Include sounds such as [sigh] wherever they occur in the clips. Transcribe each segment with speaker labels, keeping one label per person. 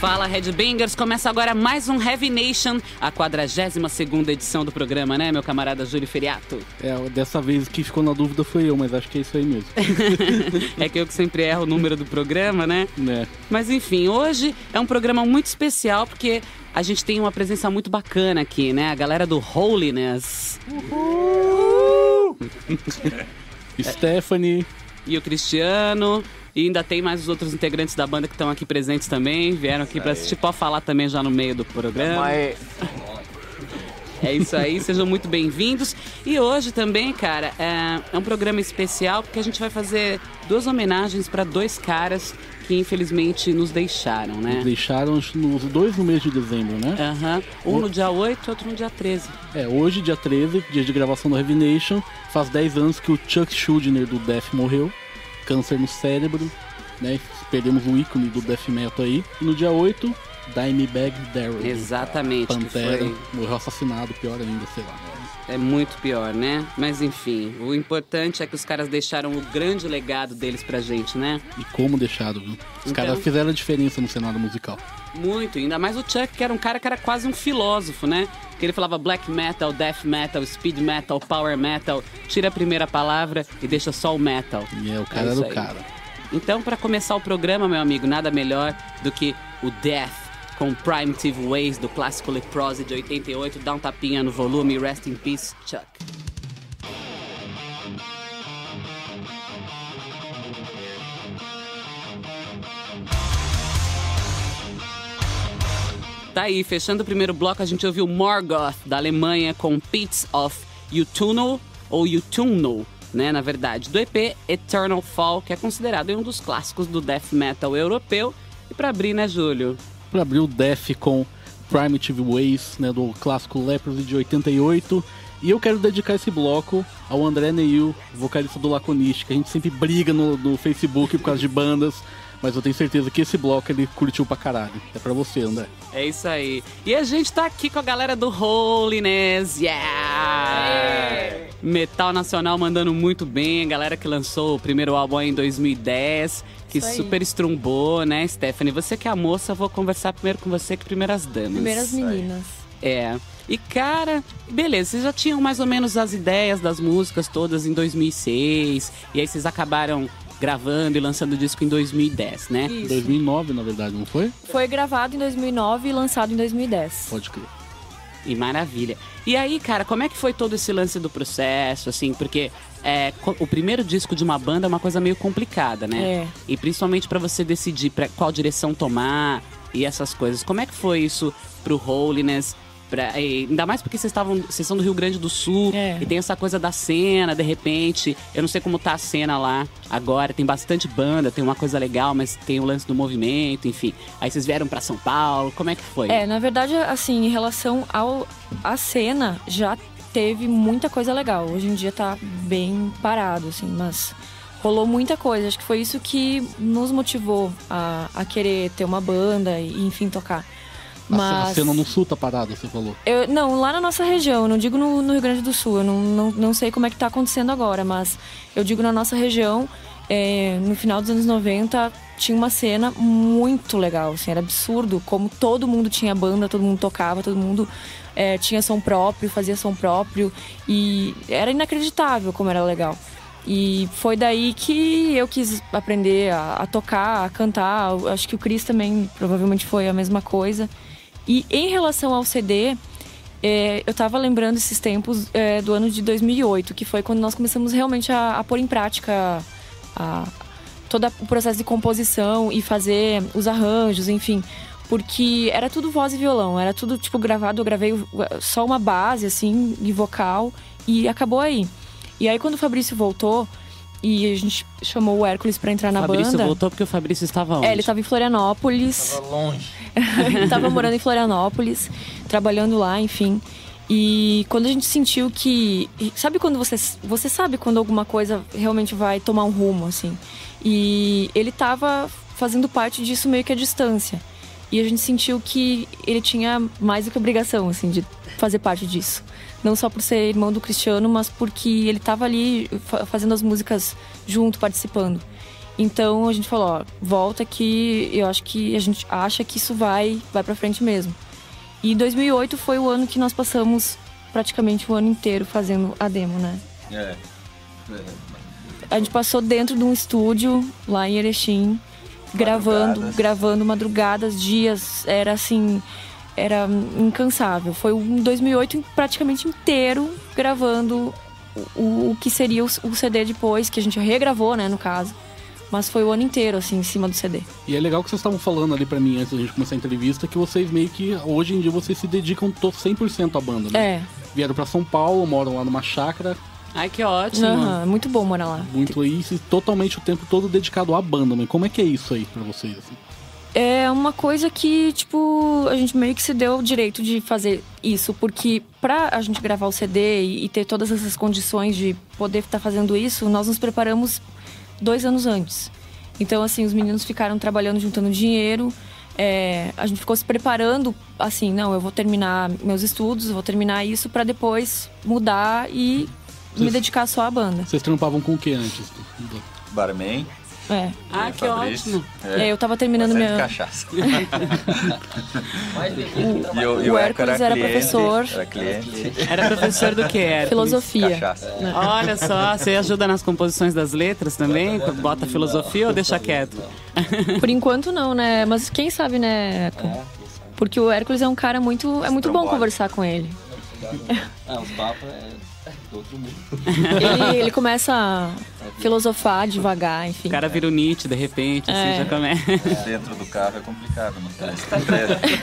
Speaker 1: Fala Headbangers, começa agora mais um Heavy Nation, a 42 edição do programa, né, meu camarada Júlio Feriato?
Speaker 2: É, dessa vez que ficou na dúvida foi eu, mas acho que é isso aí mesmo. [laughs]
Speaker 1: é que eu que sempre erro o número do programa, né?
Speaker 2: Né.
Speaker 1: Mas enfim, hoje é um programa muito especial porque a gente tem uma presença muito bacana aqui, né? A galera do Holiness. [laughs]
Speaker 2: Stephanie,
Speaker 1: E o Cristiano. E ainda tem mais os outros integrantes da banda que estão aqui presentes também. Vieram aqui pra assistir. Pode falar também já no meio do programa. [laughs] É isso aí, sejam muito bem-vindos. E hoje também, cara, é, é um programa especial porque a gente vai fazer duas homenagens para dois caras que infelizmente nos deixaram, né?
Speaker 2: deixaram os os dois no mês de dezembro, né?
Speaker 1: Aham. Um no dia 8 e outro no dia 13.
Speaker 2: É, hoje, dia 13, dia de gravação do Heavy Nation, faz 10 anos que o Chuck Schuldiner do Death morreu, câncer no cérebro, né? Perdemos um ícone do Death Metal aí. E no dia 8, Dimebag Darrell. do
Speaker 1: Exatamente.
Speaker 2: Pantera,
Speaker 1: foi-
Speaker 2: morreu assassinado, pior ainda, sei lá.
Speaker 1: É muito pior, né? Mas enfim, o importante é que os caras deixaram o grande legado deles pra gente, né?
Speaker 2: E como deixado, viu? Os
Speaker 1: Então-
Speaker 2: caras fizeram a diferença no cenário musical.
Speaker 1: Muito, ainda mais o Chuck, que era um cara que era quase um filósofo, né? Que ele falava black metal, death metal, speed metal, power metal, tira a primeira palavra e deixa só o metal.
Speaker 2: E é, o cara
Speaker 1: isso
Speaker 2: era o
Speaker 1: aí.
Speaker 2: cara.
Speaker 1: Então, pra começar o programa, meu amigo, nada melhor do que o Death com Primitive Ways do clássico Leprosy de 88. Dá um tapinha no volume, rest in peace, Chuck. Tá aí, fechando o primeiro bloco, a gente ouviu Morgoth, da Alemanha, com Pits of Utuno, ou Utuno, né, na verdade, do EP Eternal Fall, que é considerado um dos clássicos do death metal europeu. E pra abrir, né, Júlio?
Speaker 2: Pra abrir o Def com Primitive Ways, né, do clássico Leprosy de 88. E eu quero dedicar esse bloco ao André Neil, vocalista do Laconistic. A gente sempre briga no, no Facebook por causa de bandas, mas eu tenho certeza que esse bloco ele curtiu pra caralho. É pra você, André.
Speaker 1: É isso aí. E a gente tá aqui com a galera do Holiness, yeah! Metal Nacional mandando muito bem, a galera que lançou o primeiro álbum aí em 2010, que
Speaker 3: Isso aí.
Speaker 1: super estrumbou, né, Stephanie? Você que é a moça, eu vou conversar primeiro com você que primeiras damas.
Speaker 3: Primeiras meninas.
Speaker 1: É. E cara, beleza, vocês já tinham mais ou menos as ideias das músicas todas em 2006, e aí vocês acabaram gravando e lançando o disco em 2010, né?
Speaker 3: Isso.
Speaker 2: 2009, na verdade, não foi?
Speaker 3: Foi gravado em 2009 e lançado em 2010.
Speaker 2: Pode crer.
Speaker 1: E maravilha. E aí, cara, como é que foi todo esse lance do processo, assim? Porque é, o primeiro disco de uma banda é uma coisa meio complicada, né?
Speaker 3: É.
Speaker 1: E principalmente pra você decidir pra qual direção tomar e essas coisas. Como é que foi isso pro Holiness? Pra, e ainda mais porque vocês estavam. Vocês são do Rio Grande do Sul
Speaker 3: É.
Speaker 1: e tem essa coisa da cena, de repente. Eu não sei como tá a cena lá agora, tem bastante banda, tem uma coisa legal, mas tem o lance do movimento, enfim. Aí vocês vieram pra São Paulo, como é que foi?
Speaker 3: É, na verdade, assim, em relação ao à cena, já teve muita coisa legal. Hoje em dia tá bem parado, assim, mas rolou muita coisa. Acho que foi isso que nos motivou a, a querer ter uma banda e, enfim, tocar. Mas...
Speaker 2: A cena no sul tá parada, você falou.
Speaker 3: Eu, não, lá na nossa região, eu não digo no, no Rio Grande do Sul, eu não, não, não sei como é que tá acontecendo agora, mas eu digo na nossa região, é, no final dos anos 90, tinha uma cena muito legal, assim, era absurdo, como todo mundo tinha banda, todo mundo tocava, todo mundo é, tinha som próprio, fazia som próprio, e era inacreditável como era legal. E foi daí que eu quis aprender a, a tocar, a cantar. Acho que o Cris também provavelmente foi a mesma coisa. E em relação ao CD, é, eu tava lembrando esses tempos é, do ano de 2008, que foi quando nós começamos realmente a, a pôr em prática a- todo o processo de composição e fazer os arranjos, enfim. Porque era tudo voz e violão, era tudo tipo gravado, eu gravei o- só uma base, assim, de vocal, e acabou aí. E aí quando o Fabrício voltou, e a gente chamou o Hércules pra entrar na
Speaker 1: Fabrício
Speaker 3: banda.
Speaker 1: voltou porque o Fabrício estava onde?
Speaker 3: É, ele tava em Florianópolis.
Speaker 4: Tava longe. [laughs]
Speaker 3: tava morando em Florianópolis, trabalhando lá, enfim. E quando a gente sentiu que. Sabe quando você. Você sabe quando alguma coisa realmente vai tomar um rumo, assim. E ele tava fazendo parte disso meio que à distância. E a gente sentiu que ele tinha mais do que obrigação, assim, de fazer parte disso. Não só por ser irmão do Cristiano, mas porque ele estava ali fazendo as músicas junto, participando. Então a gente falou, ó, volta que eu acho que a gente acha que isso vai, vai para frente mesmo. E 2008 foi o ano que nós passamos praticamente o ano inteiro fazendo a demo, né? É. A gente passou dentro de um estúdio lá em Erechim, gravando, gravando madrugadas, dias, era assim, era incansável. Foi um 2008 praticamente inteiro gravando o, o que seria o, o CD depois, que a gente regravou, né, no caso. Mas foi o ano inteiro, assim, em cima do CD.
Speaker 2: E é legal que vocês estavam falando ali para mim antes da gente começar a entrevista, que vocês meio que, hoje em dia, vocês se dedicam 100% à banda, né?
Speaker 3: É.
Speaker 2: Vieram para São Paulo, moram lá numa chácara.
Speaker 1: Ai, que ótimo.
Speaker 3: Uhum, muito bom morar lá.
Speaker 2: Muito isso, e totalmente o tempo todo dedicado à banda, mas como é que é isso aí para vocês, assim?
Speaker 3: É uma coisa que, tipo, a gente meio que se deu o direito de fazer isso, porque pra a gente gravar o CD e, e ter todas essas condições de poder estar tá fazendo isso, nós nos preparamos dois anos antes. Então, assim, os meninos ficaram trabalhando, juntando dinheiro. É, a gente ficou se preparando, assim, não, eu vou terminar meus estudos, vou terminar isso para depois mudar e Vocês, me dedicar só à banda.
Speaker 2: Vocês trampavam com o que antes?
Speaker 4: Barman.
Speaker 3: É.
Speaker 1: Ah, que ótimo.
Speaker 3: É. eu tava terminando minha.
Speaker 4: cachaça. [laughs]
Speaker 3: o, e o, o Hércules era, cliente, professor.
Speaker 4: Era cliente.
Speaker 1: Era professor do que? Hércules?
Speaker 3: Filosofia.
Speaker 4: Cachaça.
Speaker 1: Olha só, você ajuda nas composições das letras também? Bota filosofia ou deixa quieto?
Speaker 3: Por enquanto não, né? Mas quem sabe, né? Porque o Hércules é um cara muito. É muito bom conversar com ele.
Speaker 5: Ah, os papos é do outro mundo.
Speaker 3: Ele, ele começa a filosofar devagar, enfim.
Speaker 1: O cara vira o Nietzsche, de repente, assim, é. já começa. [laughs]
Speaker 4: Dentro do carro é complicado, não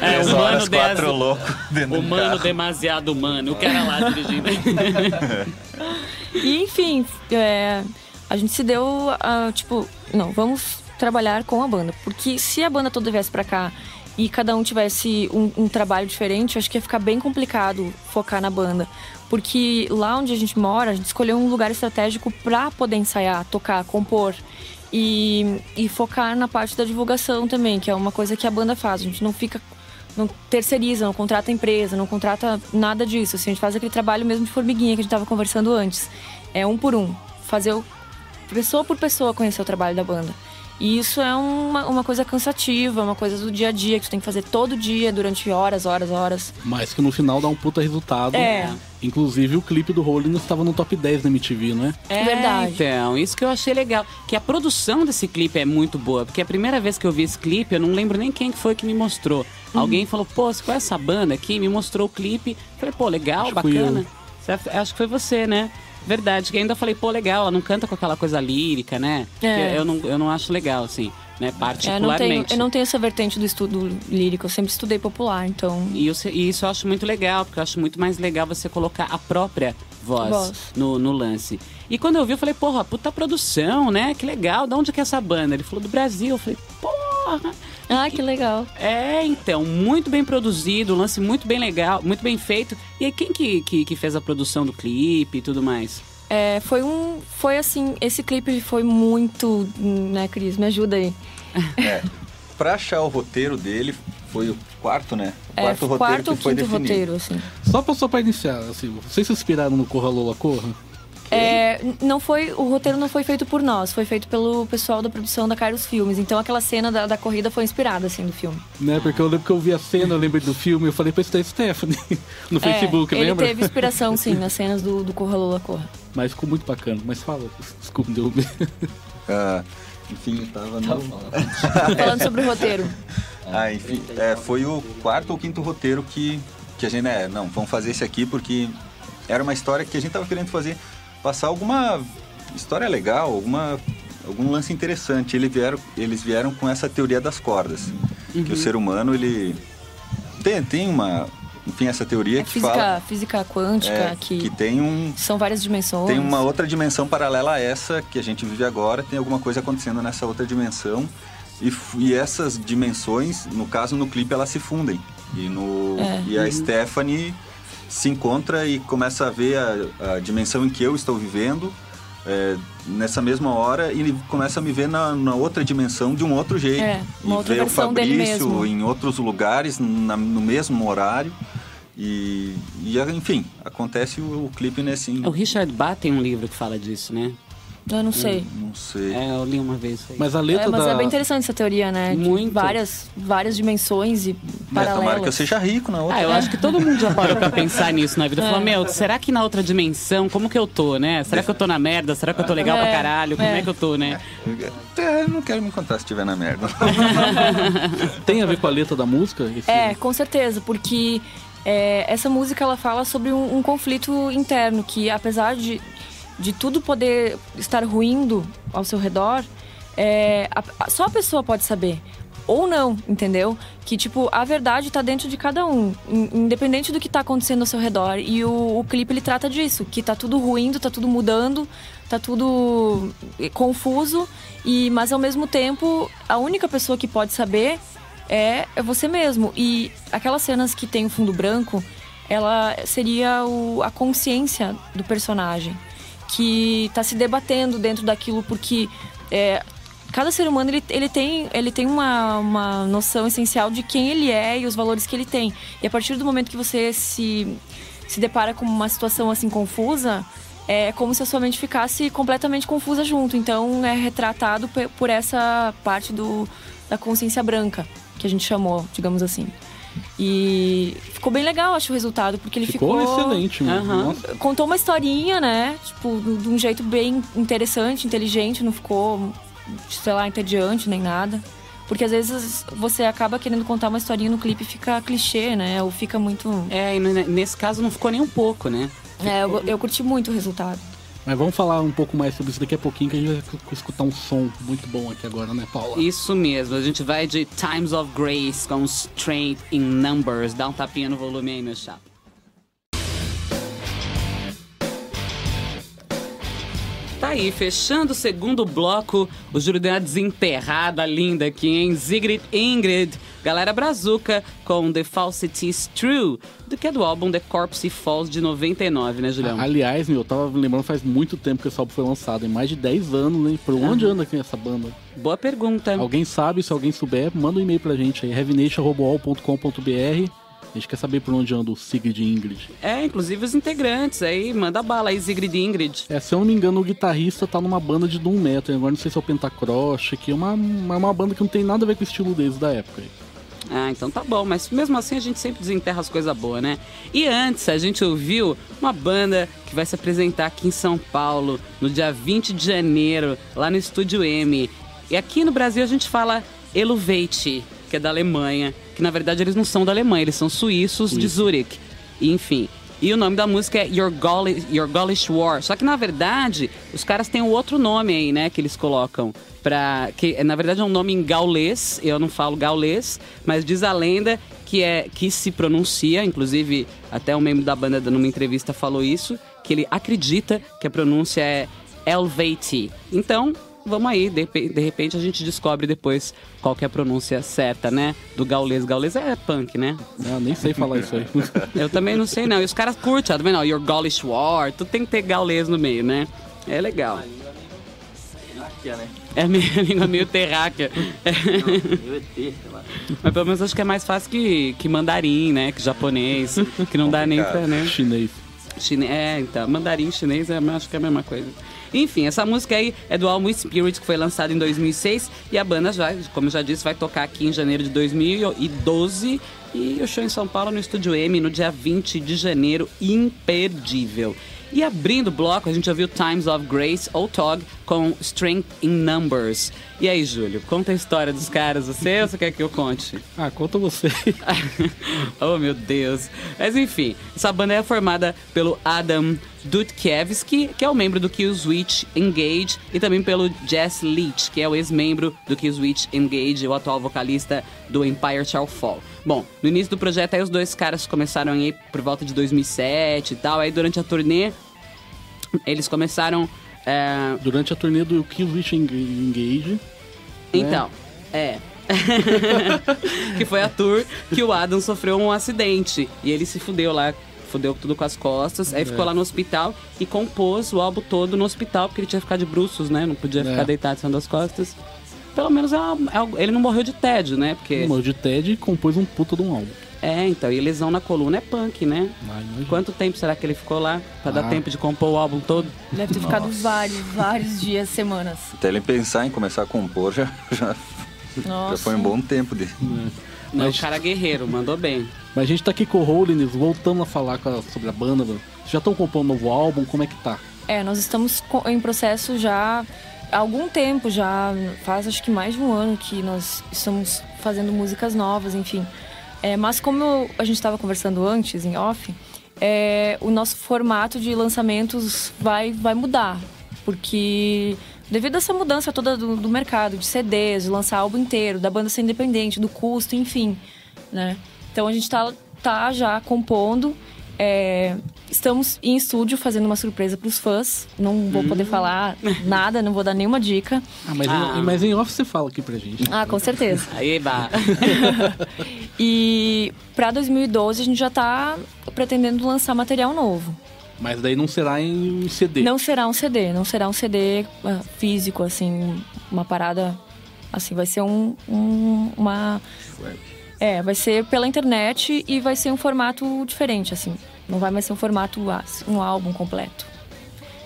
Speaker 1: É,
Speaker 4: humano horas, quatro loucos
Speaker 1: dentro Humano do demasiado humano, o cara lá dirigindo. [laughs]
Speaker 3: e, enfim, é, a gente se deu, a, tipo, não, vamos trabalhar com a banda. Porque se a banda toda viesse pra cá e cada um tivesse um, um trabalho diferente, eu acho que ia ficar bem complicado focar na banda porque lá onde a gente mora, a gente escolheu um lugar estratégico para poder ensaiar, tocar, compor. E, e focar na parte da divulgação também, que é uma coisa que a banda faz. A gente não fica não terceiriza, não contrata empresa, não contrata nada disso. Assim, a gente faz aquele trabalho mesmo de formiguinha que a gente estava conversando antes. É um por um. Fazer o, pessoa por pessoa conhecer o trabalho da banda. E isso é uma, uma coisa cansativa, uma coisa do dia a dia que tu tem que fazer todo dia, durante horas, horas, horas.
Speaker 2: Mas que no final dá um puta resultado.
Speaker 3: É.
Speaker 2: Inclusive o clipe do Rolling estava no top 10 da MTV, não é?
Speaker 1: É verdade. Então, isso que eu achei legal. Que a produção desse clipe é muito boa. Porque a primeira vez que eu vi esse clipe, eu não lembro nem quem foi que me mostrou. Uhum. Alguém falou, pô, você conhece essa banda aqui? Me mostrou o clipe. Falei, pô, legal, acho bacana. Acho que foi você, né? Verdade, que ainda falei, pô, legal, ela não canta com aquela coisa lírica, né? É. Eu, não, eu não acho legal, assim, né? Particularmente. É, eu, não
Speaker 3: tenho, eu não tenho essa vertente do estudo lírico, eu sempre estudei popular, então.
Speaker 1: E, eu, e isso eu acho muito legal, porque eu acho muito mais legal você colocar a própria voz, voz. No, no lance. E quando eu vi, eu falei, porra, puta produção, né? Que legal, de onde que é essa banda? Ele falou do Brasil, eu falei, porra.
Speaker 3: Ah, que legal.
Speaker 1: É, então, muito bem produzido, um lance muito bem legal, muito bem feito. E aí, quem que, que, que fez a produção do clipe e tudo mais?
Speaker 3: É, foi um. Foi assim, esse clipe foi muito. Né, Cris? Me ajuda aí. [laughs]
Speaker 4: É. Pra achar o roteiro dele, foi o quarto, né?
Speaker 3: O quarto é, roteiro quarto que foi definido. roteiro, assim.
Speaker 2: Só pra, só pra iniciar, assim, vocês se inspiraram no Corra Lola Corra?
Speaker 3: É, não foi, o roteiro não foi feito por nós, foi feito pelo pessoal da produção da Carlos Filmes. Então aquela cena da, da corrida foi inspirada, assim, do filme.
Speaker 2: Né, porque eu lembro que eu vi a cena, eu lembrei do filme, eu falei pra isso Stephanie [laughs] no é, Facebook,
Speaker 3: ele
Speaker 2: lembra?
Speaker 3: Ele teve inspiração, sim, [laughs] nas cenas do, do Corra Lula Corra.
Speaker 2: Mas ficou muito bacana. Mas fala, desculpa, deu... [laughs]
Speaker 4: ah, enfim, eu tava no...
Speaker 3: Falando sobre o roteiro.
Speaker 4: Ah, enfim, é, foi o quarto ou quinto roteiro que, que a gente, né, não, vamos fazer esse aqui porque era uma história que a gente tava querendo fazer passar alguma história legal, alguma, algum lance interessante. Eles vieram, eles vieram com essa teoria das cordas. Uhum. Que o uhum. ser humano, ele tem, tem uma, enfim, essa teoria é que
Speaker 3: física,
Speaker 4: fala...
Speaker 3: Física quântica, é, que,
Speaker 4: que tem um...
Speaker 3: São várias dimensões.
Speaker 4: Tem uma outra dimensão paralela a essa que a gente vive agora, tem alguma coisa acontecendo nessa outra dimensão. E, e essas dimensões, no caso, no clipe, elas se fundem. E, no, é, e a uhum. Stephanie se encontra e começa a ver a, a, dimensão em que eu estou vivendo é, nessa mesma hora e ele começa a me ver na, na outra dimensão de um outro jeito.
Speaker 3: É, uma
Speaker 4: e
Speaker 3: outra
Speaker 4: ver o Fabrício
Speaker 3: mesmo.
Speaker 4: em outros lugares, na- no mesmo horário. E, e, enfim, acontece o, o clipe nesse.
Speaker 1: O Richard Bach tem um livro que fala disso, né?
Speaker 3: Eu não sei.
Speaker 4: Não sei.
Speaker 1: É, eu li uma vez.
Speaker 2: Mas a letra
Speaker 3: É, mas
Speaker 2: da...
Speaker 3: é bem interessante essa teoria, né? De
Speaker 1: Muito.
Speaker 3: Várias, várias dimensões e
Speaker 4: É, tomara
Speaker 3: paralelas.
Speaker 4: que eu seja rico na outra.
Speaker 1: Ah, eu acho que todo mundo já parou pra [laughs] pensar nisso na vida. Falou, meu, será que na outra dimensão, como que eu tô, né? Será que eu tô na merda? Será que eu tô legal pra
Speaker 3: É,
Speaker 1: caralho? Como é.
Speaker 3: é.
Speaker 1: que eu tô, né?
Speaker 4: É, eu não quero me encontrar se estiver na merda. [laughs]
Speaker 2: Tem a ver com a letra da música? Esse-
Speaker 3: É, com certeza, porque é, essa música ela fala sobre um, um conflito interno que, apesar de, de tudo poder estar ruindo ao seu redor, é, a- a- só a pessoa pode saber. Ou não, entendeu? Que, tipo, a verdade tá dentro de cada um, in- independente do que tá acontecendo ao seu redor. E o, o clipe, ele trata disso, que tá tudo ruindo, tá tudo mudando, tá tudo eh, confuso, e mas ao mesmo tempo, a única pessoa que pode saber é, é você mesmo. E aquelas cenas que tem o fundo branco, ela seria o- a consciência do personagem que tá se debatendo dentro daquilo porque é, cada ser humano ele, ele tem, ele tem uma, uma noção essencial de quem ele é e os valores que ele tem. E a partir do momento que você se, se depara com uma situação assim confusa, é como se a sua mente ficasse completamente confusa junto. Então é retratado por essa parte do, da consciência branca, que a gente chamou, digamos assim. E ficou bem legal, acho, o resultado, porque ele
Speaker 2: Ficou,
Speaker 3: ficou
Speaker 2: excelente, mano. Nossa.
Speaker 3: contou uma historinha, né? Tipo, de um jeito bem interessante, inteligente, não ficou, sei lá, entediante nem nada. Porque às vezes você acaba querendo contar uma historinha no clipe e fica clichê, né? Ou fica muito.
Speaker 1: É, e nesse caso não ficou nem um pouco, né?
Speaker 3: É, eu, eu curti muito o resultado.
Speaker 2: Mas vamos falar um pouco mais sobre isso daqui a pouquinho, que a gente vai escutar um som muito bom aqui agora, né, Paula?
Speaker 1: Isso mesmo, a gente vai de Times of Grace com Strength in Numbers. Dá um tapinha no volume aí, meu chapa. Tá aí, fechando o segundo bloco, o Júlio deu uma desenterrada linda aqui, hein? Zigrid Ingrid, galera brazuca com The Falsity is True, do que é do álbum The Corpse Falls de 99, né, Julião?
Speaker 2: Aliás, meu, eu tava lembrando faz muito tempo que esse álbum foi lançado, em mais de 10 anos, né? Por onde anda aqui essa banda?
Speaker 1: Boa pergunta.
Speaker 2: Alguém sabe, se alguém souber, manda um e-mail pra gente aí, heavination.com.br. A gente quer saber por onde anda o Sigrid Ingrid.
Speaker 1: É, inclusive os integrantes aí, manda bala aí, Zigrid Ingrid.
Speaker 2: É, se eu não me engano, o guitarrista tá numa banda de Doom Metal. Agora não sei se é o Pentacross, que é uma, é uma banda que não tem nada a ver com o estilo deles da época.
Speaker 1: Ah, então tá bom, mas mesmo assim a gente sempre desenterra as coisas boas, né? E antes a gente ouviu uma banda que vai se apresentar aqui em São Paulo no dia 20 de janeiro, lá no Estúdio M. E aqui no Brasil a gente fala Eluvate, que é da Alemanha, que na verdade eles não são da Alemanha, eles são suíços de Zurich. E, enfim. E o nome da música é Your, Gaulish, Your Gaulish War. Só que na verdade, os caras têm um outro nome aí, né, que eles colocam. Pra, que na verdade é um nome em gaulês, eu não falo gaulês, mas diz a lenda que é que se pronuncia, inclusive até um membro da banda numa entrevista falou isso, que ele acredita que a pronúncia é Elvate. Então, vamos aí, de, de repente a gente descobre depois qual que é a pronúncia certa, né? Do gaulês. Gaulês é punk, né?
Speaker 2: Ah, eu nem sei falar isso aí. [laughs]
Speaker 1: Eu também não sei não. E os caras curtem, ó, tá vendo? ó, Your Gaulish War, tudo tem que ter gaulês no meio, né? É legal.
Speaker 5: Né?
Speaker 1: É meio, a [laughs] língua meio terráquea. Mas pelo menos acho que é mais fácil que, que mandarim, né? Que japonês. Que não dá nem pra, né?
Speaker 2: Chinês.
Speaker 1: Chine... É, então, mandarim chinês é, acho que é a mesma coisa. Enfim, essa música aí é do álbum Spirit, que foi lançado em 2006. E a banda, já, como já disse, vai tocar aqui em janeiro de 2012. E o show em São Paulo no Estúdio M no dia 20 de janeiro, imperdível. E abrindo o bloco, a gente ouviu Times of Grace, ou TOG, com Strength in Numbers. E aí, Júlio, conta a história dos caras, você ou você quer que eu conte? [laughs]
Speaker 2: Ah, conta você. [laughs]
Speaker 1: oh, meu Deus. Mas enfim, essa banda é formada pelo Adam Dudkiewski, que é o membro do Killswitch Engage, e também pelo Jess Leach, que é o ex-membro do Killswitch Engage, o atual vocalista do Empire Shall Fall. Bom, no início do projeto aí os dois caras começaram aí por volta de 2007 e tal, aí durante a turnê eles começaram... é,
Speaker 2: Durante a turnê do Killswitch Engage,
Speaker 1: Então, é. [laughs] que foi a tour que o Adam sofreu um acidente. E ele se fudeu lá fudeu tudo com as costas. Aí ficou lá no hospital e compôs o álbum todo no hospital, porque ele tinha que ficar de bruços, né? Não podia
Speaker 2: É.
Speaker 1: ficar deitado em cima das costas. Pelo menos é uma- é algo- ele não morreu de tédio, né? Porque.
Speaker 2: O de Ted compôs um puta de um álbum.
Speaker 1: É, então, e lesão na coluna é punk, né?
Speaker 2: Imagina.
Speaker 1: Quanto tempo será que ele ficou lá? Pra dar
Speaker 2: Ah.
Speaker 1: tempo de compor o álbum todo?
Speaker 3: Deve ter ficado vários, vários dias, semanas.
Speaker 4: Até ele pensar em começar a compor já, já, já foi um bom tempo de.
Speaker 1: Não,
Speaker 2: Mas-
Speaker 1: o cara guerreiro, mandou bem.
Speaker 2: Mas a gente tá aqui com o Holiness, voltando a falar com a- sobre a banda. mano. Vocês já estão compondo um novo álbum? Como é que tá?
Speaker 3: É, nós estamos em processo já há algum tempo, já faz acho que mais de um ano que nós estamos fazendo músicas novas, enfim. É, mas como a gente estava conversando antes, em off, é, o nosso formato de lançamentos vai, vai mudar. Porque devido a essa mudança toda do, do mercado, de CDs, de lançar álbum inteiro, da banda ser independente, do custo, enfim, né? Então a gente tá, tá já compondo. É, estamos em estúdio fazendo uma surpresa para os fãs. Não vou poder falar nada, não vou dar nenhuma dica.
Speaker 2: Ah, mas,
Speaker 1: Ah.
Speaker 2: Em, mas em off você fala aqui pra gente.
Speaker 3: Ah, com certeza. [laughs]
Speaker 1: Aí, bah. [laughs]
Speaker 3: E para 2012 a gente já tá pretendendo lançar material novo.
Speaker 2: Mas daí não será em CD.
Speaker 3: Não será um CD, não será um CD ah, físico, assim, uma parada. Assim, vai ser um, um- uma. É, vai ser pela internet e vai ser um formato diferente, assim. Não vai mais ser um formato, ah, um álbum completo.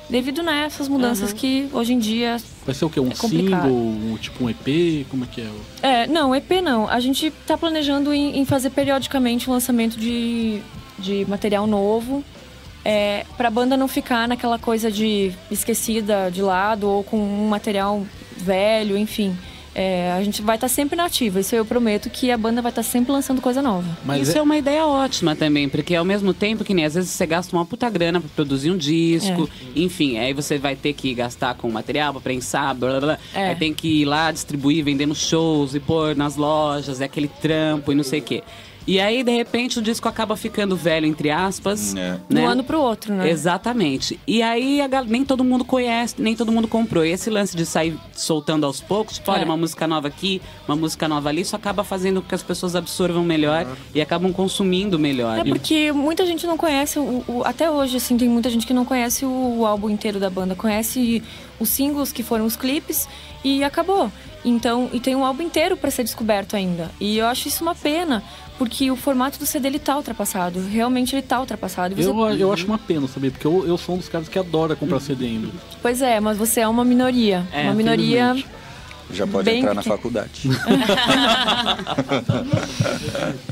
Speaker 3: Devido nessas mudanças que hoje em dia.
Speaker 2: Vai ser o quê? Um
Speaker 3: É
Speaker 2: single? Um, tipo um EP? Como é que é?
Speaker 3: É, não, EP não. A gente tá planejando em, em fazer periodicamente o lançamento de, de material novo. É, pra banda não ficar naquela coisa de esquecida de lado ou com um material velho, enfim. É, a gente vai estar sempre na ativa, isso eu prometo que a banda vai estar sempre lançando coisa nova.
Speaker 2: Mas
Speaker 1: Isso
Speaker 2: é-
Speaker 1: é... uma ideia ótima também, porque ao mesmo tempo que nem às vezes você gasta uma puta grana pra produzir um disco, enfim, aí você vai ter que gastar com material pra prensar, blá blá blá.
Speaker 3: É.
Speaker 1: Aí tem que ir lá distribuir, vender nos shows e pôr nas lojas, é aquele trampo e não sei o quê. E aí, de repente, o disco acaba ficando velho, entre aspas.
Speaker 4: É.
Speaker 3: De
Speaker 1: né?
Speaker 3: um ano pro outro, né?
Speaker 1: Exatamente. E aí a gal- nem todo mundo conhece, nem todo mundo comprou. E esse lance de sair soltando aos poucos, tipo, olha,
Speaker 3: É.
Speaker 1: uma música nova aqui, uma música nova ali, isso acaba fazendo com que as pessoas absorvam melhor e acabam consumindo melhor.
Speaker 3: É porque muita gente não conhece, o, o- até hoje, assim, tem muita gente que não conhece o, o álbum inteiro da banda. Conhece os singles que foram os clipes e acabou. Então, e tem um álbum inteiro para ser descoberto ainda. E eu acho isso uma pena, porque o formato do CD ele tá ultrapassado. Realmente ele tá ultrapassado. Você-
Speaker 2: Eu, eu acho uma pena, sabe? Porque eu, eu sou um dos caras que adora comprar CD ainda.
Speaker 3: Pois é, mas você é uma minoria.
Speaker 1: É,
Speaker 3: uma minoria.
Speaker 4: Já pode
Speaker 3: Bem
Speaker 4: entrar na faculdade. [laughs]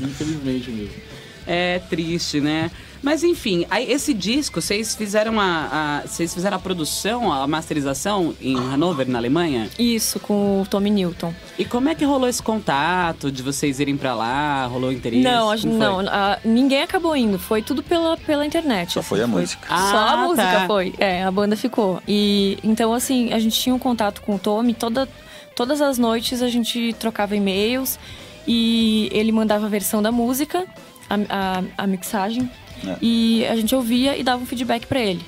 Speaker 4: [laughs]
Speaker 2: Infelizmente mesmo.
Speaker 1: É triste, né? Mas enfim, aí esse disco, vocês fizeram a, a- vocês fizeram a produção, a masterização em Hanover, na Alemanha?
Speaker 3: Isso, com o Tommy Newton.
Speaker 1: E como é que rolou esse contato de vocês irem pra lá? Rolou interesse?
Speaker 3: Não,
Speaker 1: Como foi?
Speaker 3: não a- ninguém acabou indo. Foi tudo pela, pela internet.
Speaker 4: Só
Speaker 3: assim,
Speaker 4: foi a música.
Speaker 3: Só
Speaker 1: Ah,
Speaker 3: a música
Speaker 1: tá.
Speaker 3: foi. É, a banda ficou. E então, assim, a gente tinha um contato com o Tommy. Toda, todas as noites a gente trocava e-mails e ele mandava a versão da música, a, a, a mixagem.
Speaker 4: É.
Speaker 3: E a gente ouvia e dava um feedback pra ele.